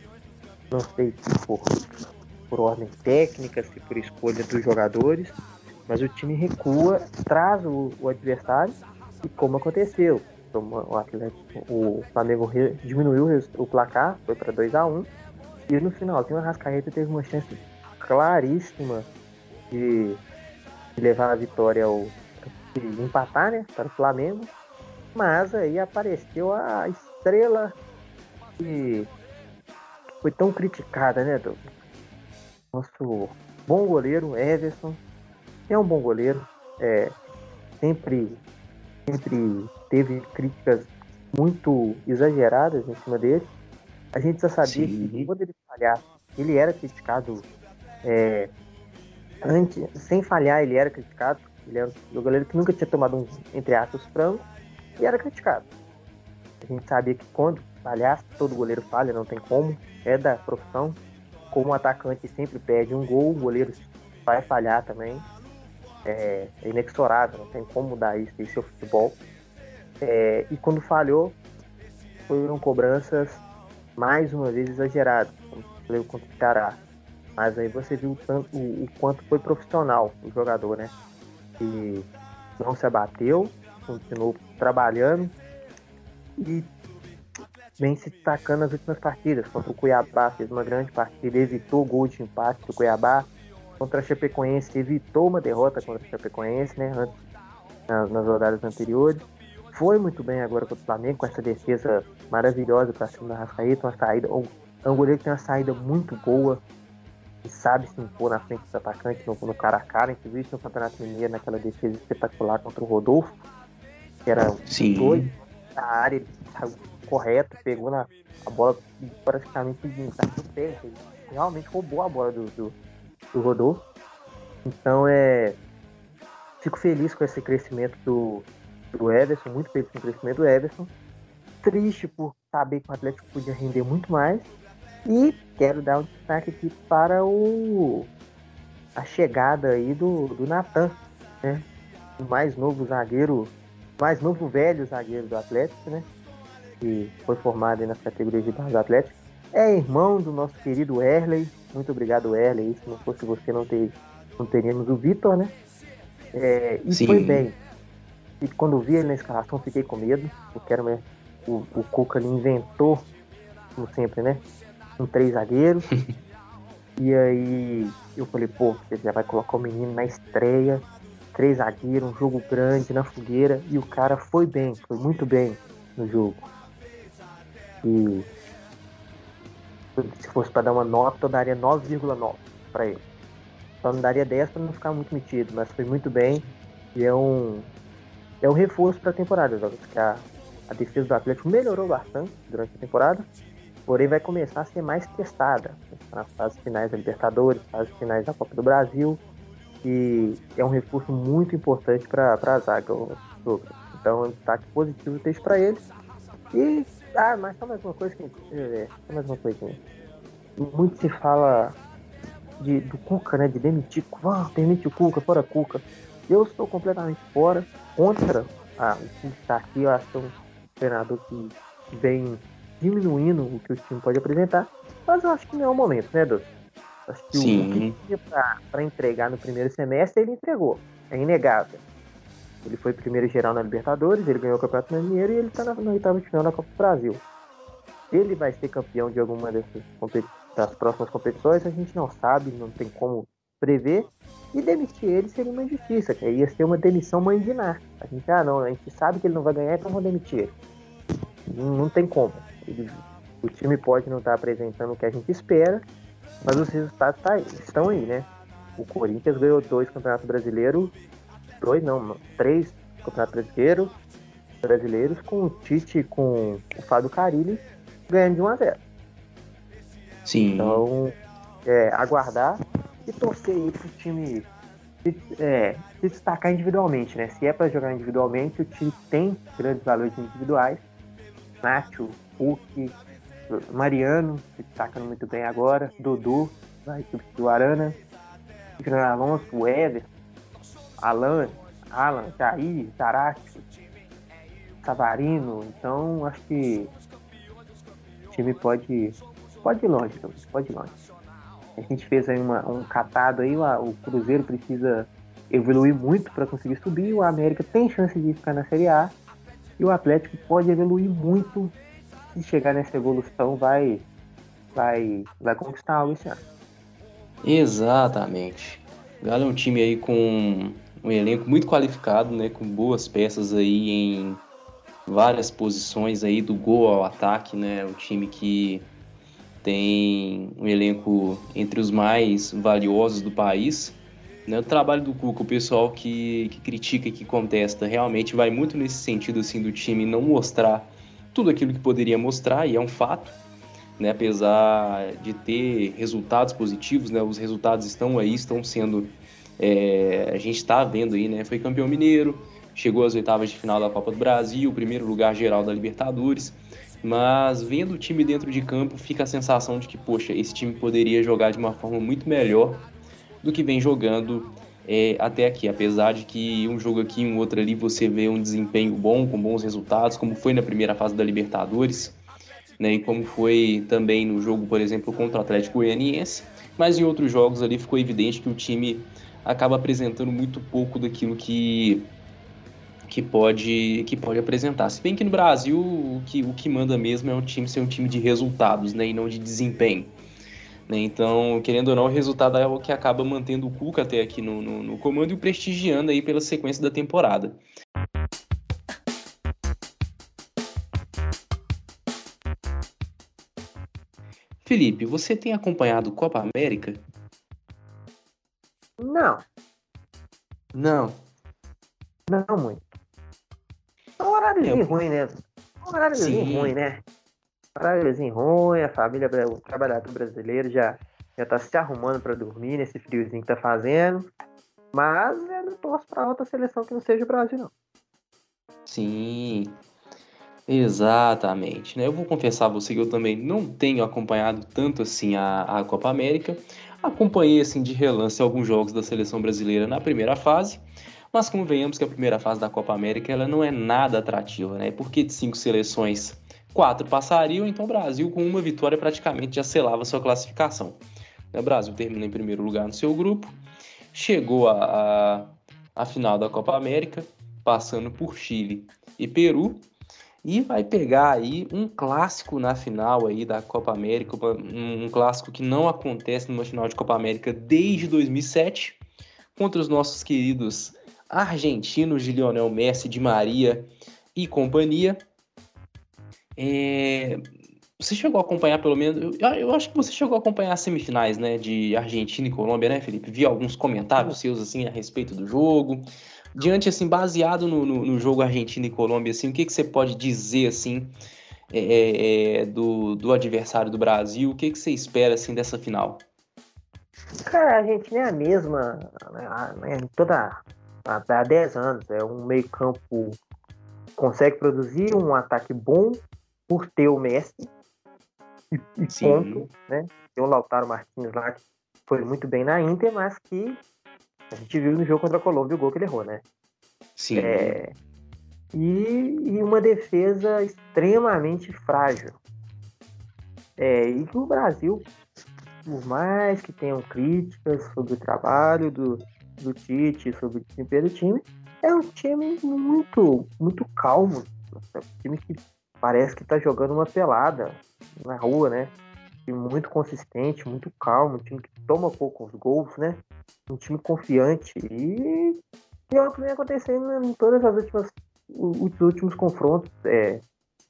não sei se por, por ordem técnica, se por escolha dos jogadores, mas o time recua, traz o, o adversário e como aconteceu. O, Atlético, o Flamengo diminuiu o placar, foi para 2 a 1 um, e no finalzinho a Rascaeta teve uma chance claríssima de levar a vitória ao de empatar, né, para o Flamengo. Mas aí apareceu a estrela que foi tão criticada, né, do nosso bom goleiro Everson. É um bom goleiro, é, sempre sempre teve críticas muito exageradas em cima dele. A gente já sabia Sim. que quando ele falhar, ele era criticado é, antes, sem falhar, ele era criticado. Ele era um goleiro que nunca tinha tomado um, entre aspas, frango e era criticado. A gente sabia que quando falhasse, todo goleiro falha, não tem como, é da profissão. Como o atacante sempre pede um gol, o goleiro vai falhar também. É, é inexorável, não tem como mudar isso, esse é o futebol. É, e quando falhou, foram cobranças mais uma vez exageradas, como o contra o Ceará. Mas aí você viu o, tanto, o, o quanto foi profissional o jogador, né? Que não se abateu, continuou trabalhando e vem se destacando nas últimas partidas. Contra o Cuiabá fez uma grande partida, evitou gol de empate do Cuiabá. Contra a Chapecoense evitou uma derrota contra a Chapecoense, né? Antes, nas, nas rodadas anteriores. Foi muito bem agora contra o Flamengo, com essa defesa maravilhosa para cima da Rascaeta, uma saída. Um, é um goleiro que tem uma saída muito boa, que sabe se impor na frente dos atacantes no, no cara a cara. A gente viu isso no Campeonato Mineiro, naquela defesa espetacular contra o Rodolfo, que era Sim. dois na área, ele saiu correto, pegou na, a bola praticamente no pé, realmente roubou a bola do, do, do Rodolfo. Então é. Fico feliz com esse crescimento do, do Everson, muito feliz com o crescimento do Everson. Triste por saber que o Atlético podia render muito mais. E quero dar um destaque aqui para o a chegada aí do, do Natan, né? O mais novo zagueiro, mais novo velho zagueiro do Atlético, né? Que foi formado nas categorias de base do Atlético. É irmão do nosso querido Erley. Muito obrigado, Erley. Se não fosse você, não, ter, não teríamos o Vitor, né? É, e Sim. foi bem. E quando vi ele na escalação, fiquei com medo, porque era uma, o, o Cuca inventou, como sempre, né? Um três zagueiros. e aí eu falei, pô, você já vai colocar o menino na estreia, três zagueiros, um jogo grande na fogueira, e o cara foi bem, foi muito bem no jogo. E se fosse para dar uma nota, eu daria 9,9 para ele. Só não daria 10 para não ficar muito metido, mas foi muito bem. E é um, é um reforço para a temporada, que a, a defesa do Atlético melhorou bastante durante a temporada, porém vai começar a ser mais testada nas fases finais da Libertadores, fases finais da Copa do Brasil, e é um reforço muito importante para a zaga. Então, é um destaque positivo texto para eles. E, ah, mas só mais uma coisa que. É, só mais uma coisinha. Muito se fala de, do Cuca, né? De demitir. Ah, demite o Cuca, fora Cuca. Eu estou completamente fora, contra ah, o time que está aqui. Eu acho que é um treinador que vem diminuindo o que o time pode apresentar. Mas eu acho que não é o momento, né, Doutor? Acho que Sim. o que tinha para entregar no primeiro semestre, ele entregou. É inegável. Ele foi primeiro geral na Libertadores, ele ganhou o Campeonato Mineiro e ele está na, na oitava final da Copa do Brasil. Ele vai ser campeão de alguma dessas das próximas competições, a gente não sabe, não tem como prever. E demitir ele seria uma injustiça, que ia ser uma demissão mandinar. A gente, ah não, a gente sabe que ele não vai ganhar, então vamos demitir ele. Não, não tem como. Ele, o time pode não estar tá apresentando o que a gente espera, mas os resultados tá aí, estão aí, né? O Corinthians ganhou dois campeonatos brasileiros, dois não, três campeonatos brasileiros, brasileiros com o Tite com o Fábio Carilli ganhando de 1 a 0. Sim. Então, é, aguardar e torcer aí pro time se, é, se destacar individualmente, né? Se é para jogar individualmente, o time tem grandes valores individuais. Nacho, Hulk, Mariano, se destacando muito bem agora, Dudu, vai substituir o Arana, Fernando Alonso, o Éder, Alan, Alan, Jair, Zarate, Savarino, então acho que o time pode, pode ir longe, pode ir longe. A gente fez aí uma, um catado aí, o Cruzeiro precisa evoluir muito para conseguir subir, o América tem chance de ficar na Série A e o Atlético pode evoluir muito se chegar nessa evolução, vai, vai, vai conquistar algo esse ano. Exatamente. Galo é um time aí com um elenco muito qualificado, né, com boas peças aí em várias posições aí do gol ao ataque, né, um time que tem um elenco entre os mais valiosos do país. Né, o trabalho do Cuca, o pessoal que, que critica que contesta, realmente vai muito nesse sentido assim do time não mostrar tudo aquilo que poderia mostrar, e é um fato, né? apesar de ter resultados positivos, né? os resultados estão aí, estão sendo. É, a gente está vendo aí, né? Foi campeão mineiro, chegou às oitavas de final da Copa do Brasil, primeiro lugar geral da Libertadores. Mas vendo o time dentro de campo, fica a sensação de que, poxa, esse time poderia jogar de uma forma muito melhor do que vem jogando é, até aqui. Apesar de que um jogo aqui, um outro ali, você vê um desempenho bom, com bons resultados, como foi na primeira fase da Libertadores, né, e como foi também no jogo, por exemplo, contra o Atlético Goianiense. Mas em outros jogos ali ficou evidente que o time acaba apresentando muito pouco daquilo que que pode que pode apresentar. Se bem que no Brasil o que, o que manda mesmo é o time ser um time de resultados, né, e não de desempenho. Né? Então, querendo ou não, o resultado é o que acaba mantendo o Cuca até aqui no, no, no comando e o prestigiando aí pela sequência da temporada. Felipe, você tem acompanhado Copa América? Não. Não. Não muito. É um horáriozinho é. ruim, né? Um horáriozinho ruim, né? Horáriozinho ruim, a família, o trabalhador brasileiro já, já tá se arrumando para dormir nesse friozinho que tá fazendo. Mas eu não torço para outra seleção que não seja o Brasil, não. Sim, exatamente. Né? Eu vou confessar a você que eu também não tenho acompanhado tanto assim a, a Copa América. Acompanhei assim de relance alguns jogos da seleção brasileira na primeira fase, mas convenhamos que a primeira fase da Copa América ela não é nada atrativa, né? Porque de cinco seleções, quatro passariam, então o Brasil com uma vitória praticamente já selava sua classificação. O Brasil termina em primeiro lugar no seu grupo, chegou à final da Copa América, passando por Chile e Peru, e vai pegar aí um clássico na final aí da Copa América, um, clássico que não acontece numa final de Copa América desde 2007, contra os nossos queridos argentinos de Lionel Messi, de Maria e companhia. É, você chegou a acompanhar pelo menos. Eu, eu, acho que você chegou a acompanhar as semifinais, né? De Argentina e Colômbia, né, Felipe? Vi alguns comentários seus assim a respeito do jogo. Diante, assim, baseado no, no, no jogo Argentina e Colômbia, assim, o que, que você pode dizer assim é, é, é do, do adversário do Brasil? O que, que você espera assim dessa final? Cara, a Argentina é a mesma né, toda há 10 anos. É um meio campo consegue produzir um ataque bom por ter o Messi e, e ponto, né? Tem o Lautaro Martins lá que foi muito bem na Inter, mas que a gente viu no jogo contra a Colômbia o gol que ele errou, né? Sim. É, e, e, uma defesa extremamente frágil. É, e que o Brasil, por mais que tenham críticas sobre o trabalho do, do Tite, sobre o desempenho do time, é um time muito, muito calmo. É um time que parece que tá jogando uma pelada na rua, né? Time muito consistente, muito calmo, um time que toma poucos gols, né? Um time confiante e, e é o que vem acontecendo em todas as últimas os últimos confrontos é,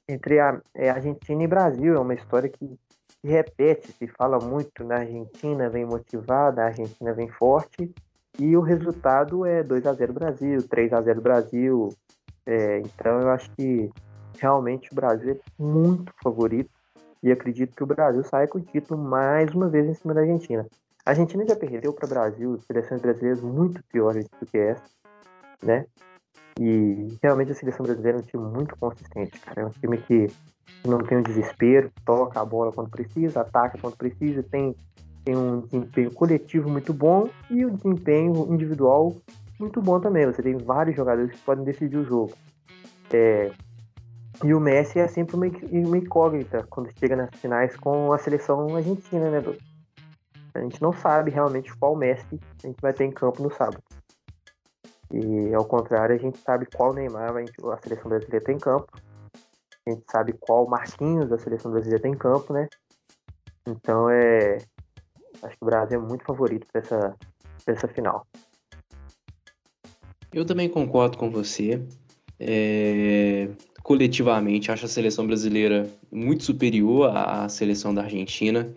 entre a é, Argentina e Brasil. É uma história que se repete, se fala muito na Argentina, vem motivada, a Argentina vem forte, e o resultado é 2 a 0 Brasil, 3 a 0 Brasil. É, então eu acho que realmente o Brasil é muito favorito e acredito que o Brasil sai com o título mais uma vez em cima da Argentina. A Argentina já perdeu para o Brasil seleções brasileiras muito piores do que essa, né? E realmente a seleção brasileira é um time muito consistente, cara. É um time que não tem um desespero, toca a bola quando precisa, ataca quando precisa, tem, tem um desempenho coletivo muito bom e um desempenho individual muito bom também. Você tem vários jogadores que podem decidir o jogo. É, e o Messi é sempre uma, uma incógnita quando chega nas finais com a seleção argentina, né, Dudu? A gente não sabe realmente qual Messi a gente vai ter em campo no sábado. E ao contrário, a gente sabe qual Neymar a seleção brasileira tem em campo. A gente sabe qual Marquinhos a seleção brasileira tem em campo, né? Então é. Acho que o Brasil é muito favorito para essa, essa final. Eu também concordo com você. É coletivamente, acho a seleção brasileira muito superior à seleção da Argentina.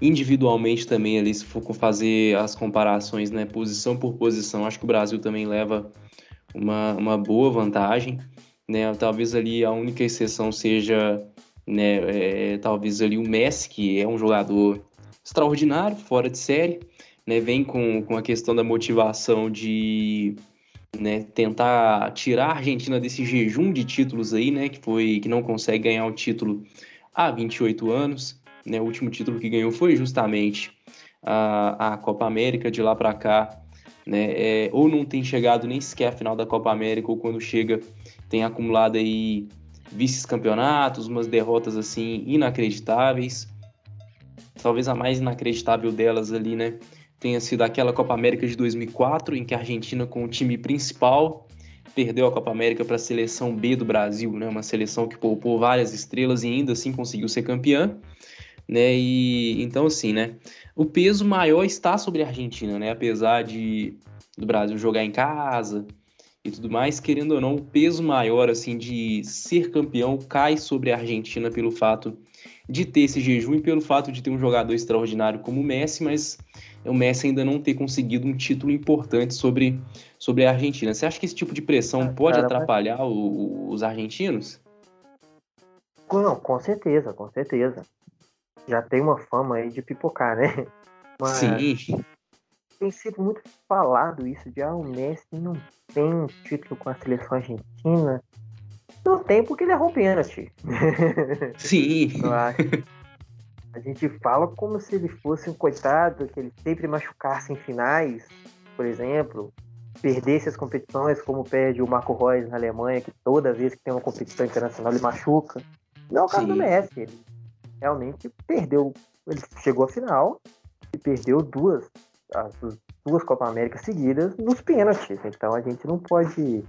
Individualmente também, ali, se for fazer as comparações, né, posição por posição, acho que o Brasil também leva uma, uma boa vantagem. Né? Talvez ali a única exceção seja, né, é, talvez ali o Messi, que é um jogador extraordinário, fora de série, né? vem com, com a questão da motivação de né, tentar tirar a Argentina desse jejum de títulos aí, né, que foi que não consegue ganhar o título há 28 anos, né, o último título que ganhou foi justamente a, a Copa América de lá para cá, né, é, ou não tem chegado nem sequer à final da Copa América, ou quando chega tem acumulado aí vice-campeonatos, umas derrotas assim inacreditáveis, talvez a mais inacreditável delas ali, né, tenha sido aquela Copa América de 2004, em que a Argentina, com o time principal, perdeu a Copa América para a seleção B do Brasil, né? Uma seleção que poupou várias estrelas e ainda assim conseguiu ser campeã, né? E então assim, né? O peso maior está sobre a Argentina, né? Apesar de do Brasil jogar em casa e tudo mais, querendo ou não, o peso maior assim de ser campeão cai sobre a Argentina pelo fato de ter esse jejum e pelo fato de ter um jogador extraordinário como o Messi, mas o Messi ainda não ter conseguido um título importante sobre, sobre a Argentina. Você acha que esse tipo de pressão ah, pode cara, atrapalhar mas... o, os argentinos? Não, com certeza, com certeza. Já tem uma fama aí de pipocar, né? Mas Sim. Tem sido muito falado isso de ah, o Messi não tem um título com a seleção argentina. Não tem porque ele é pênalti. Sim. A gente fala como se ele fosse um coitado, que ele sempre machucasse em finais, por exemplo, perdesse as competições, como perde o Marco Reus na Alemanha, que toda vez que tem uma competição internacional ele machuca. Não é o caso Sim. do Messi. Ele realmente perdeu. Ele chegou à final e perdeu duas, as duas Copa América seguidas nos pênaltis. Então a gente não pode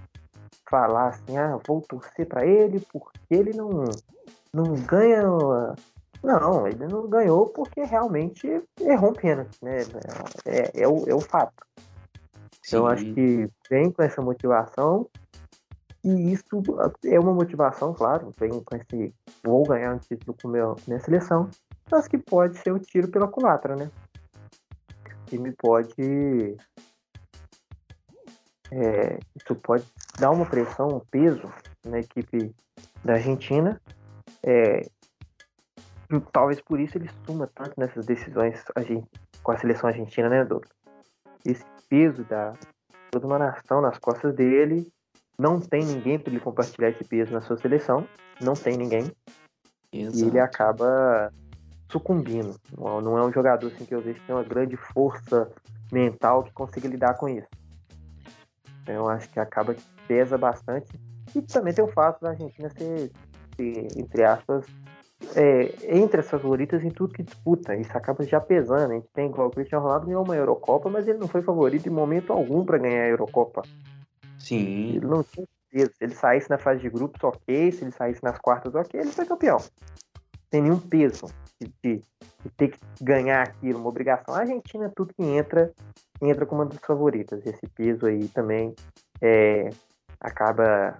falar assim, ah, vou torcer para ele porque ele não, não ganha. Não, ele não ganhou porque realmente errou um pênalti, né? É, é, o, é o fato. Sim. Então acho que vem com essa motivação e isso é uma motivação, claro, vem com esse vou ganhar um título com meu, minha seleção, mas que pode ser o um tiro pela culatra, né? Que me pode é, isso pode dar uma pressão, um peso na equipe da Argentina. É, talvez por isso ele suma tanto nessas decisões com a seleção argentina, né, Douglas? Esse peso da toda uma nação nas costas dele. Não tem ninguém para ele compartilhar esse peso na sua seleção. Não tem ninguém. Exato. E ele acaba sucumbindo. Não é um jogador assim, que eu vejo que tem uma grande força mental que consiga lidar com isso. Então, eu acho que acaba que pesa bastante. E também tem o fato da Argentina ser, ser entre aspas, é, entre as favoritas em tudo que disputa. Isso acaba já pesando. A gente tem igual o Cristiano Ronaldo ganhou uma Eurocopa, mas ele não foi favorito em momento algum para ganhar a Eurocopa. Sim. Ele não tinha peso. Se ele saísse na fase de grupos, ok. Se ele saísse nas quartas, ok. Ele foi campeão. Sem nenhum peso de, de, de ter que ganhar aquilo, uma obrigação. A Argentina, tudo que entra, entra como uma das favoritas. Esse peso aí também é, acaba,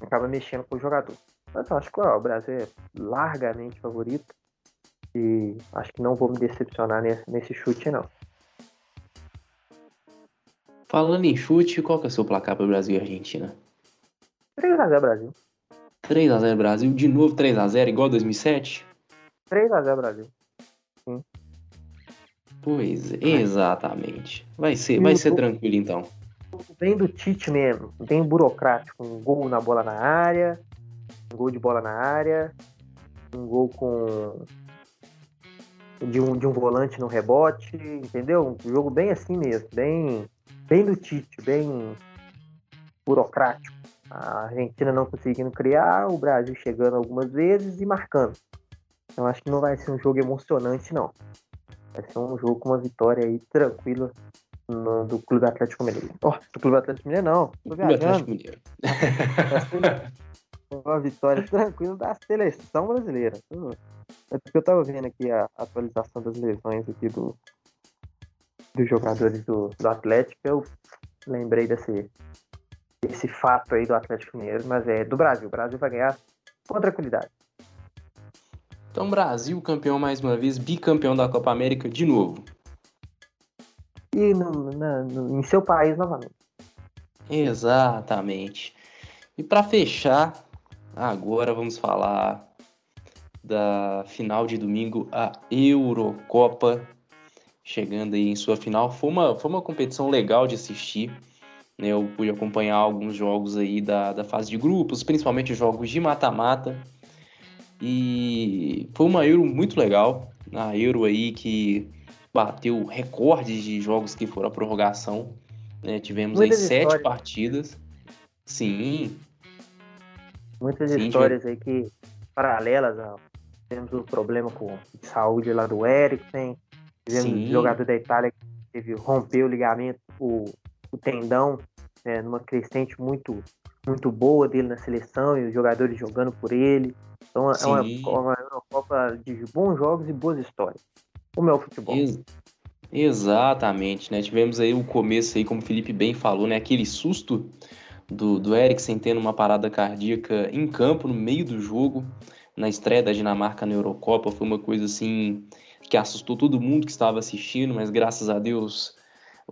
acaba mexendo com o jogador. Mas eu acho que ó, o Brasil é largamente favorito. E acho que não vou me decepcionar nesse, nesse chute, não. Falando em chute, qual que é o seu placar para o Brasil e Argentina? 3x0 Brasil. 3x0 Brasil, de novo 3x0, igual 2007? 3x0 Brasil. Sim. Pois, exatamente. Vai ser, vai ser tranquilo então. Bem do Tite mesmo, bem burocrático, um gol na bola na área, um gol de bola na área, um gol com de um, de um volante no rebote, entendeu? Um jogo bem assim mesmo, bem, bem do Tite, bem burocrático. A Argentina não conseguindo criar, o Brasil chegando algumas vezes e marcando. Eu acho que não vai ser um jogo emocionante, não. Vai ser um jogo com uma vitória aí tranquila no, do Clube Atlético Mineiro. Oh, do Clube Atlético Mineiro não. Clube Atlético Mineiro. uma vitória tranquila da seleção brasileira. É porque eu tava vendo aqui a atualização das lesões aqui do, dos jogadores do, do Atlético. Eu lembrei desse, desse fato aí do Atlético Mineiro, mas é do Brasil. O Brasil vai ganhar com tranquilidade. Então, Brasil campeão mais uma vez, bicampeão da Copa América de novo. E no, no, em seu país novamente. Exatamente. E para fechar, agora vamos falar da final de domingo, a Eurocopa, chegando aí em sua final. Foi uma, foi uma competição legal de assistir. Né? Eu pude acompanhar alguns jogos aí da, da fase de grupos, principalmente jogos de mata-mata. E foi uma Euro muito legal. A Euro aí que bateu recordes de jogos que foram a prorrogação. Né? Tivemos Muitas aí histórias. sete partidas. Sim. Muitas Sim, histórias aí que paralelas. Ó. Tivemos o um problema com saúde lá do Eriksen. Tivemos um jogador da Itália que teve, rompeu o ligamento, o, o tendão, né, numa crescente muito, muito boa dele na seleção e os jogadores jogando por ele. Então Sim. é uma, uma Eurocopa de bons jogos e boas histórias. Como é o futebol. Ex exatamente, né? Tivemos aí o começo aí, como o Felipe bem falou, né? Aquele susto do, do Eriksen tendo uma parada cardíaca em campo, no meio do jogo, na estreia da Dinamarca na Eurocopa. Foi uma coisa assim que assustou todo mundo que estava assistindo, mas graças a Deus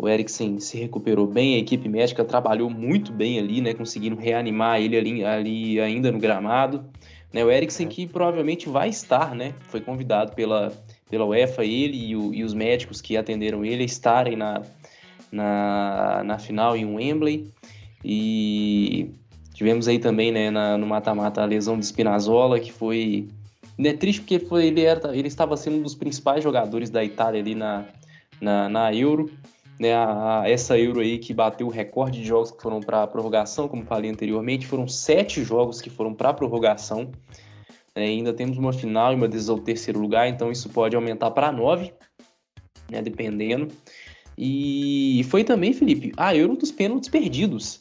o Eriksen se recuperou bem, a equipe médica trabalhou muito bem ali, né? Conseguindo reanimar ele ali, ali ainda no gramado. Né, o Eriksen que provavelmente vai estar, né? Foi convidado pela, pela UEFA, ele e, o, e, os médicos que atenderam ele a estarem na, na, na final em Wembley. E tivemos aí também, né, na, no mata-mata a lesão de Spinazzola, que foi é triste porque foi, ele, era, ele estava sendo um dos principais jogadores da Itália ali na, na, na Euro. Né, a, a, essa Euro aí que bateu o recorde de jogos que foram para prorrogação, como falei anteriormente, foram sete jogos que foram para prorrogação. É, ainda temos uma final e uma decisão terceiro lugar, então isso pode aumentar para nove, né, dependendo. E foi também, Felipe, a Euro dos pênaltis perdidos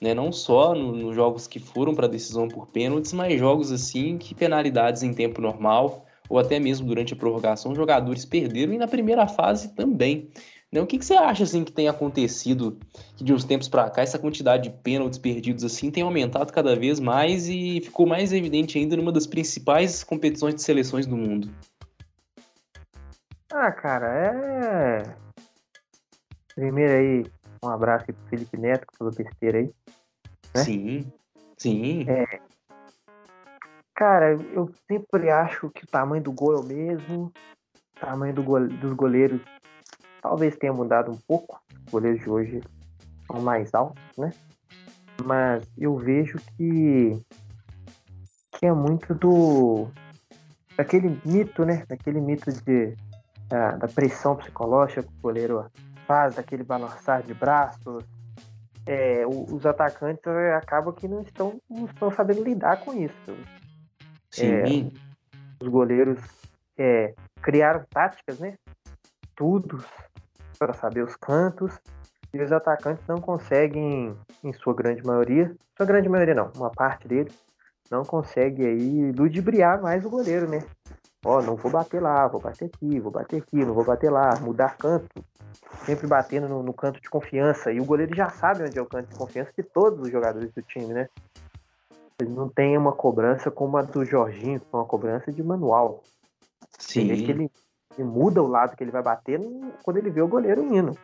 né? Não só nos no jogos que foram para decisão por pênaltis, mas jogos assim que penalidades em tempo normal ou até mesmo durante a prorrogação, jogadores perderam e na primeira fase também. Né? O que, que você acha assim que tem acontecido que de uns tempos para cá essa quantidade de pênaltis perdidos assim tem aumentado cada vez mais e ficou mais evidente ainda numa das principais competições de seleções do mundo? Ah, cara, é. Primeiro aí, um abraço aí pro Felipe Neto, que falou besteira aí. Né? Sim, sim. É. Cara, eu sempre acho que o tamanho do gol é o mesmo. O tamanho do gole... dos goleiros talvez tenha mudado um pouco. Os goleiros de hoje são mais altos, né? Mas eu vejo que que é muito do daquele mito, né? Daquele mito de da, da pressão psicológica que o goleiro faz, daquele balançar de braços. É, os atacantes é, acabam que não estão, não estão sabendo lidar com isso. Sim. É, os goleiros é, criaram táticas, né? Tudo para saber os cantos. E os atacantes não conseguem, em sua grande maioria, sua grande maioria não, uma parte deles, não consegue aí ludibriar mais o goleiro, né? Ó, não vou bater lá, vou bater aqui, vou bater aqui, não vou bater lá, mudar canto, sempre batendo no, no, canto de confiança. E o goleiro já sabe onde é o canto de confiança de todos os jogadores do time, né? Ele não tem uma cobrança como a do Jorginho, uma cobrança de manual. Sim. Tem que muda o lado que ele vai bater quando ele vê o goleiro indo.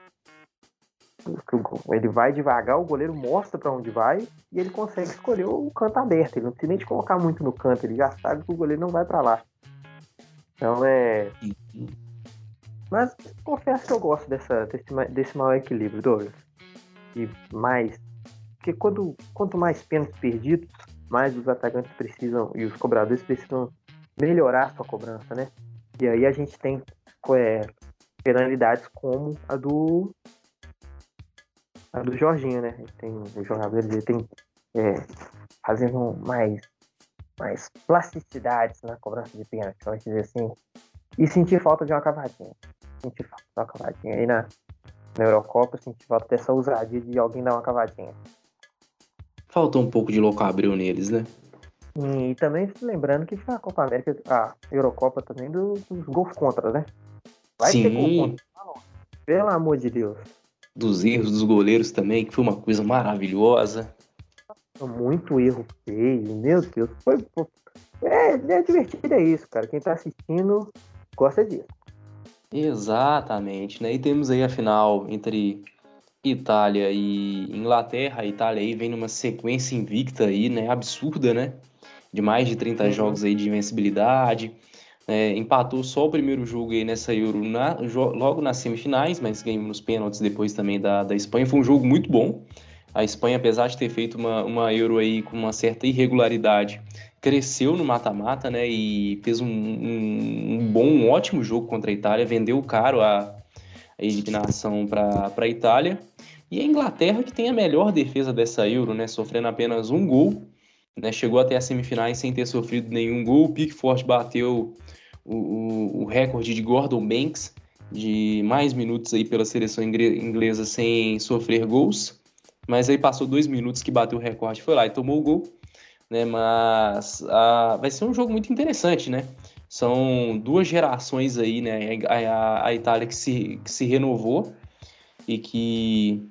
Ele vai devagar, o goleiro mostra para onde vai e ele consegue escolher o canto aberto. Ele não precisa nem de colocar muito no canto, ele já sabe que o goleiro não vai para lá. Então é. Mas confesso que eu gosto dessa, desse, desse maior equilíbrio, Douglas. E mais. Porque quando, quanto mais pênaltis perdidos, mais os atacantes precisam e os cobradores precisam melhorar a sua cobrança, né? E aí a gente tem é, penalidades como a do a do Jorginho, né? Tem os jogadores ele tem é, fazendo mais mais plasticidades na cobrança de pênalti, vamos dizer assim, e sentir falta de uma cavadinha. Sentir falta de uma cavadinha. Aí na, na Eurocopa, sentir falta dessa ousadia de alguém dar uma cavadinha. Faltou um pouco de louco abril neles, né? E também lembrando que foi a Copa América, a Eurocopa também dos, dos gols contra, né? Vai Sim. ter gol contra. Pelo amor de Deus. Dos erros dos goleiros também, que foi uma coisa maravilhosa. Muito erro feio, meu Deus. Foi, foi, é, é divertido, é isso, cara. Quem tá assistindo gosta disso. Exatamente, né? E temos aí a final entre Itália e Inglaterra. A Itália aí vem numa sequência invicta aí, né? Absurda, né? De mais de 30 uhum. jogos aí de invencibilidade. É, empatou só o primeiro jogo aí nessa Euro na, logo nas semifinais, mas ganhou nos pênaltis depois também da, da Espanha. Foi um jogo muito bom. A Espanha, apesar de ter feito uma, uma Euro aí com uma certa irregularidade, cresceu no mata-mata, né? E fez um, um, um, bom, um ótimo jogo contra a Itália, vendeu caro a, a eliminação para a Itália. E a Inglaterra, que tem a melhor defesa dessa Euro, né? Sofrendo apenas um gol, né? Chegou até as semifinais sem ter sofrido nenhum gol. O Pickford bateu o, o, o recorde de Gordon Banks de mais minutos aí pela seleção inglesa sem sofrer gols mas aí passou dois minutos que bateu o recorde, foi lá e tomou o gol, né? Mas a, vai ser um jogo muito interessante, né? São duas gerações aí, né? A, a, a Itália que se, que se renovou e que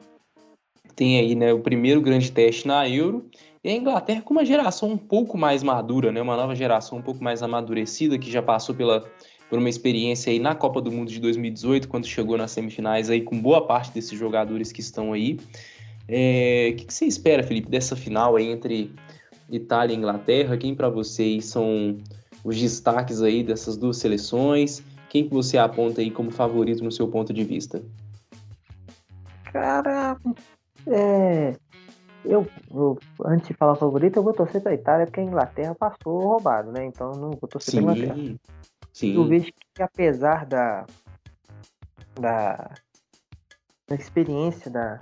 tem aí, né, o primeiro grande teste na Euro, e a Inglaterra com uma geração um pouco mais madura, né, uma nova geração um pouco mais amadurecida, que já passou pela, por uma experiência aí na Copa do Mundo de 2018, quando chegou nas semifinais aí com boa parte desses jogadores que estão aí. É, o que, que, você espera, Felipe, dessa final aí entre Itália e Inglaterra? Quem para vocês são os destaques aí dessas duas seleções? Quem que você aponta aí como favorito no seu ponto de vista? Cara, é, eu, eu, antes de falar favorito, eu vou torcer pra Itália, porque a Inglaterra passou roubado, né? Então não vou torcer sim, pra Inglaterra. Sim. Eu vejo que apesar da, da, da experiência da,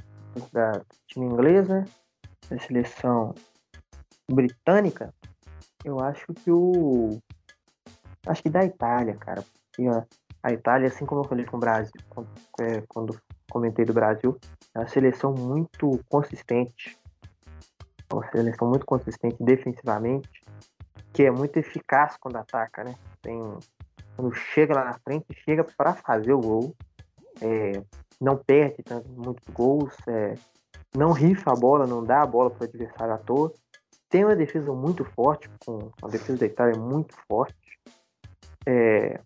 da time inglesa, da seleção britânica, eu acho que o. Acho que da Itália, cara. Porque, ó, a Itália, assim como eu falei com o Brasil, é, quando comentei do Brasil, é uma seleção muito consistente. Uma seleção muito consistente defensivamente, que é muito eficaz quando ataca, né? Tem, quando chega lá na frente, chega para fazer o gol. É, não perde tanto, muitos gols, é, não rifa a bola, não dá a bola para o adversário à toa. Tem uma defesa muito forte, com a defesa da Itália muito forte. É,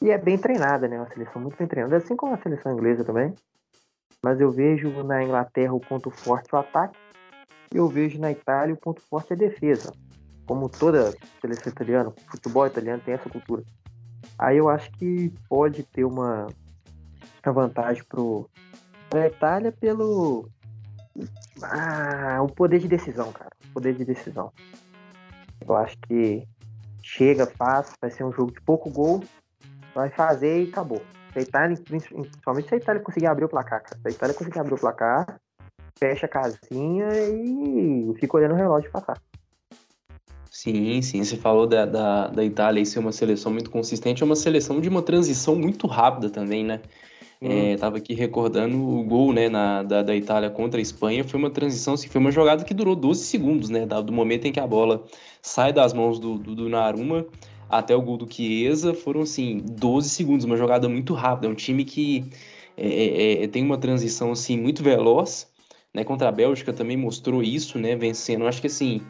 e é bem treinada, né? Uma seleção muito bem treinada, assim como a seleção inglesa também. Mas eu vejo na Inglaterra o ponto forte o ataque. Eu vejo na Itália o ponto forte a defesa. Como toda seleção italiana, futebol italiano tem essa cultura. Aí eu acho que pode ter uma, uma vantagem para a Itália pelo ah, o poder de decisão, cara. O poder de decisão. Eu acho que chega, faz, vai ser um jogo de pouco gol, vai fazer e acabou. Se a Itália, principalmente se a Itália conseguir abrir o placar, cara. Se a Itália conseguir abrir o placar, fecha a casinha e fica olhando o relógio passar. Sim, sim, você falou da, da, da Itália ser uma seleção muito consistente, é uma seleção de uma transição muito rápida também, né? É, tava aqui recordando o gol né, na, da, da Itália contra a Espanha. Foi uma transição, assim, foi uma jogada que durou 12 segundos, né? Do momento em que a bola sai das mãos do, do, do Naruma até o gol do Chiesa, foram assim, 12 segundos, uma jogada muito rápida. É um time que é, é, é, tem uma transição assim, muito veloz. Né? Contra a Bélgica também mostrou isso, né? Vencendo. Acho que assim,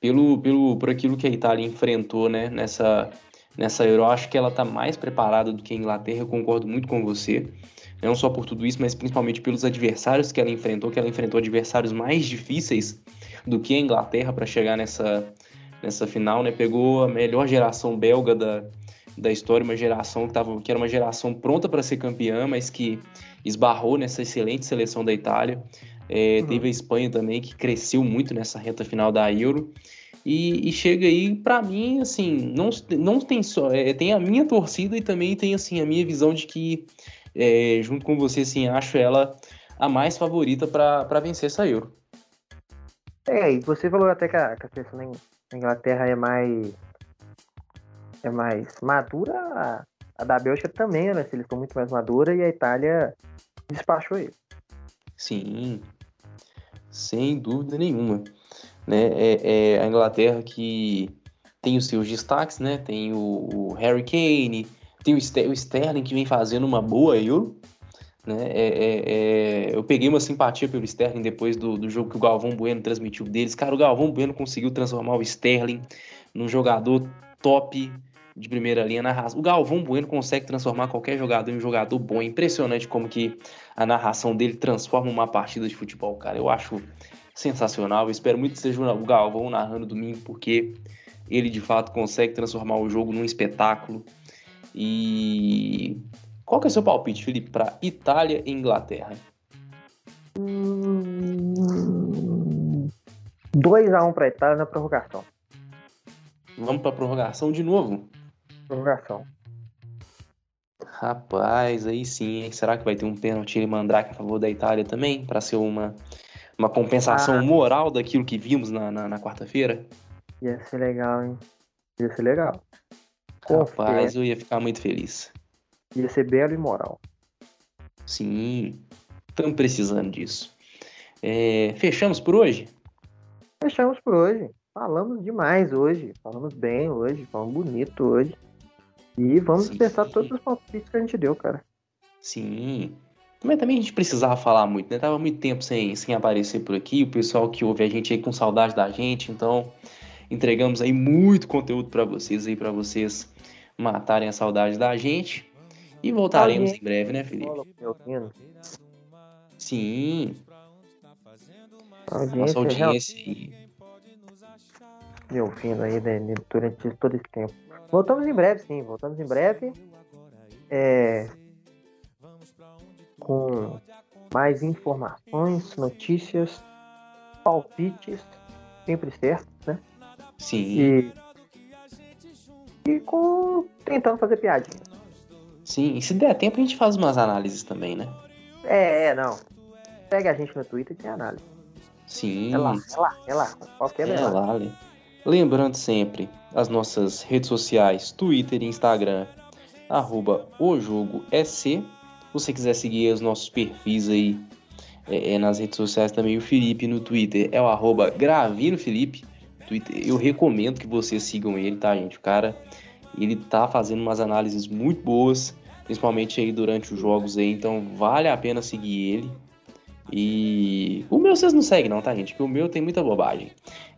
pelo, pelo, por aquilo que a Itália enfrentou né? nessa, nessa Euro. Acho que ela está mais preparada do que a Inglaterra, eu concordo muito com você. Não só por tudo isso, mas principalmente pelos adversários que ela enfrentou, que ela enfrentou adversários mais difíceis do que a Inglaterra para chegar nessa, nessa final, né? Pegou a melhor geração belga da, da história, uma geração que, tava, que era uma geração pronta para ser campeã, mas que esbarrou nessa excelente seleção da Itália. É, uhum. Teve a Espanha também, que cresceu muito nessa reta final da Euro. E, e chega aí, para mim, assim, não, não tem só. É, tem a minha torcida e também tem, assim, a minha visão de que, é, junto com você, assim, acho ela a mais favorita para vencer essa Euro. É, e você falou até que a, que a seleção da Inglaterra é mais. é mais madura. A, a da Bélgica também, né? Eles estão muito mais madura e a Itália despachou ele. Sim, sem dúvida nenhuma né? É, é a Inglaterra que tem os seus destaques, né? Tem o, o Harry Kane, tem o, o, Sterling que vem fazendo uma boa Euro. Né? É, é, é, eu peguei uma simpatia pelo Sterling depois do, do jogo que o Galvão Bueno transmitiu deles. Cara, o Galvão Bueno conseguiu transformar o Sterling num jogador top de primeira linha na raça. O Galvão Bueno consegue transformar qualquer jogador em um jogador bom. É impressionante como que a narração dele transforma uma partida de futebol, cara. Eu acho sensacional. Eu espero muito que seja o Galvão narrando domingo, porque ele de fato consegue transformar o jogo num espetáculo. E qual que é o seu palpite, Felipe, para Itália e Inglaterra? 2x1 um para Itália na prorrogação. Vamos para prorrogação de novo? Prorrogação. Rapaz, aí sim, hein? Será que vai ter um pênalti mandrake a favor da Itália também? Para ser uma uma compensação ah. moral daquilo que vimos na, na, na quarta-feira? Ia ser legal, hein? Ia ser legal. Rapaz, eu ia ficar muito feliz. Ia ser belo e moral. Sim, estamos precisando disso. É, fechamos por hoje? Fechamos por hoje. Falamos demais hoje. Falamos bem hoje. Falamos bonito hoje. E vamos Sim. pensar todos os palpites que a gente deu, cara. Sim. Mas também a gente precisava falar muito, né? Tava muito tempo sem, sem aparecer por aqui, o pessoal que ouve a gente aí com saudade da gente, então entregamos aí muito conteúdo para vocês aí, para vocês matarem a saudade da gente. E voltaremos em breve, né, Felipe? Sim. Audiência, Nossa audiência aí. Me ouvindo aí né, durante todo esse tempo. Voltamos em breve, sim. Voltamos em breve. É, com mais informações, notícias, palpites, sempre certo, né? Sim. E, e com tentando fazer piadinha. Sim, e se der tempo a gente faz umas análises também, né? É, é, não. Segue a gente no Twitter tem análise. Sim. É lá, é lá, é lá. Qualquer É é lá. lá? Lembrando sempre as nossas redes sociais, Twitter e Instagram, arroba SC. Se você quiser seguir os nossos perfis aí é, é, nas redes sociais também, o Felipe no Twitter é o arroba Gravino Felipe. Twitter, eu recomendo que vocês sigam ele, tá, gente? O cara, ele tá fazendo umas análises muito boas, principalmente aí durante os jogos aí, então vale a pena seguir ele. E o meu vocês não seguem não, tá, gente? Porque o meu tem muita bobagem.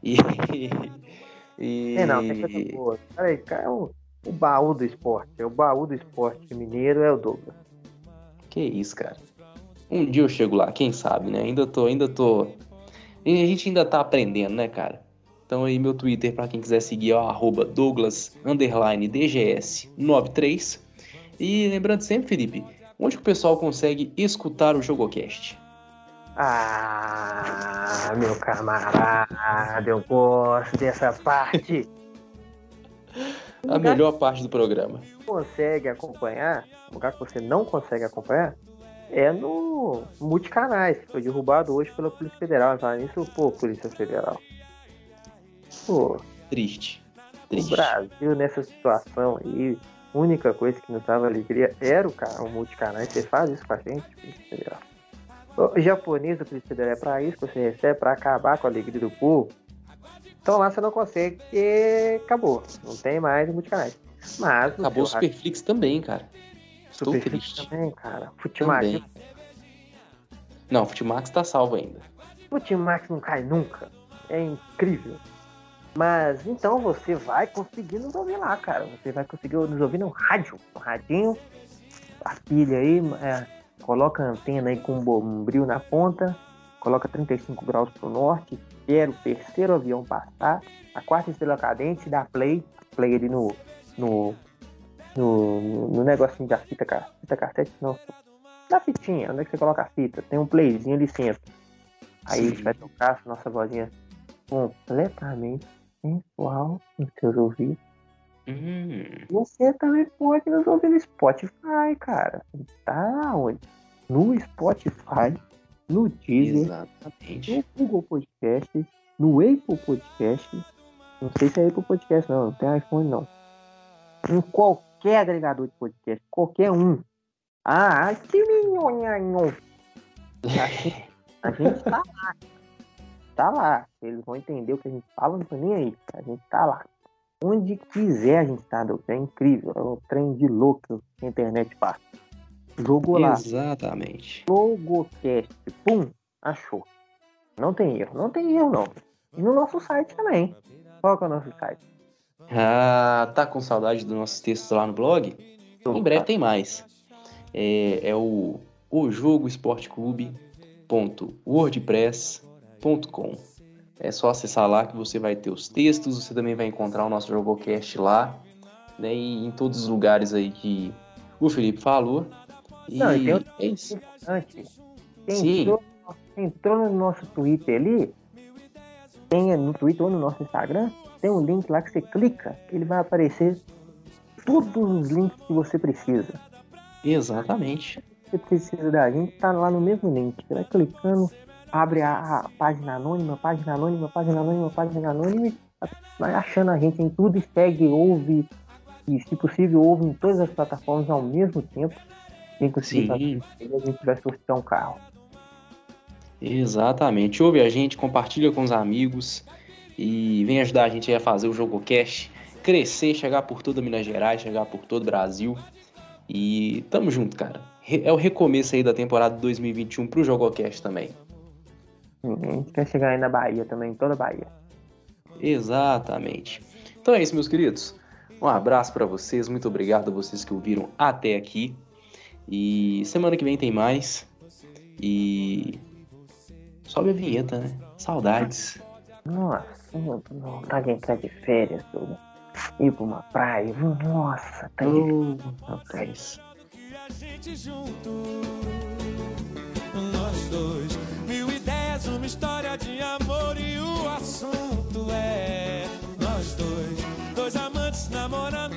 E... e... É, não, tem coisa boa. Peraí, cara, é o, o baú do esporte. É o baú do esporte mineiro é o Douglas. Que isso, cara. Um dia eu chego lá, quem sabe, né? Ainda tô, ainda tô. E a gente ainda tá aprendendo, né, cara? Então aí meu Twitter, pra quem quiser seguir, é o arroba Douglas underline DGS93. E lembrando sempre, Felipe, onde que o pessoal consegue escutar o Jogocast? Ah, meu camarada, eu gosto dessa parte. A melhor parte do programa. consegue acompanhar, o lugar que você não consegue acompanhar, é no multicanais, que foi derrubado hoje pela Polícia Federal. Falar nisso, pô, Polícia Federal. Pô, Triste. o Triste. Brasil nessa situação aí, a única coisa que nos dava alegria era o, ca- o multicanais. Você faz isso com a gente, Polícia Federal. O japonês Polícia Federal é pra isso que você recebe, pra acabar com a alegria do povo. Então lá você não consegue, porque acabou. Não tem mais multicanais. Mas Acabou o Superflix também, cara. Estou Superflix triste. também, cara. Futimax. Também. Não, Futimax tá salvo ainda. Futimax não cai nunca. É incrível. Mas então você vai conseguir nos ouvir lá, cara. Você vai conseguir nos ouvir no rádio. No radinho. A pilha aí, é, coloca a antena aí com um bombril na ponta. Coloca 35 graus pro norte. Espera o terceiro avião passar. A quarta estrela cadente, dá play. Play ali no. no. no, no negocinho da fita, fita cassete, não. Da fitinha, onde é que você coloca a fita? Tem um playzinho ali sempre. Aí a gente Sim. vai tocar nossa vozinha completamente sensual nos seus ouvidos. Hum, Você também pode nos ouvir no Spotify, cara. Tá onde? No Spotify, no Deezer, exatamente. no Google Podcast, no Apple Podcast. Não sei se é Apple Podcast, não. Não tem iPhone, não. Em qualquer agregador de podcast. Qualquer um. Ah, que minhonhanhon. A gente, a gente tá lá. Tá lá. Eles vão entender o que a gente fala, não tô nem aí. A gente tá lá. Onde quiser a gente tá, Douglas. É incrível. É um trem de louco que a internet passa. Jogou lá. Exatamente. Logocast. Pum, achou. Não tem erro, não tem erro não. E no nosso site também. Qual que é o nosso site? Ah, tá com saudade dos nossos textos lá no blog? Em breve tem mais. É, é o o jogo esporte clube.wordpress.com. É só acessar lá que você vai ter os textos, você também vai encontrar o nosso Jogocast lá, né? E em todos os lugares aí que o Felipe falou. E Não, e tem outro- é isso. Antes, quem Sim. entrou, entrou no nosso Twitter ali, tem no Twitter ou no nosso Instagram, tem um link lá que você clica, ele vai aparecer todos os links que você precisa. Exatamente. Você precisa da gente, tá lá no mesmo link. Você vai clicando, abre a, a página anônima, página anônima, página anônima, página anônima, e vai achando a gente em tudo e segue, ouve, e se possível, ouve em todas as plataformas ao mesmo tempo. Fazer Sim. a gente vai sortear um carro. Exatamente. Ouve a gente, compartilha com os amigos e vem ajudar a gente a fazer o jogo cash crescer, chegar por toda Minas Gerais, chegar por todo o Brasil. E tamo junto, cara. É o recomeço aí da temporada 2021 pro Jogocast também. A gente quer chegar aí na Bahia também, em toda a Bahia. Exatamente. Então é isso, meus queridos. Um abraço pra vocês, muito obrigado a vocês que ouviram até aqui. E semana que vem tem mais. E sobe a vinheta, né? Saudades. Nossa, não, pra quem tá de férias, tudo. Ir pra uma praia, nossa, tá de Oh, rapaz. E a gente junto, ideias, uma história de amor e o assunto é nós dois. Dois amantes namorando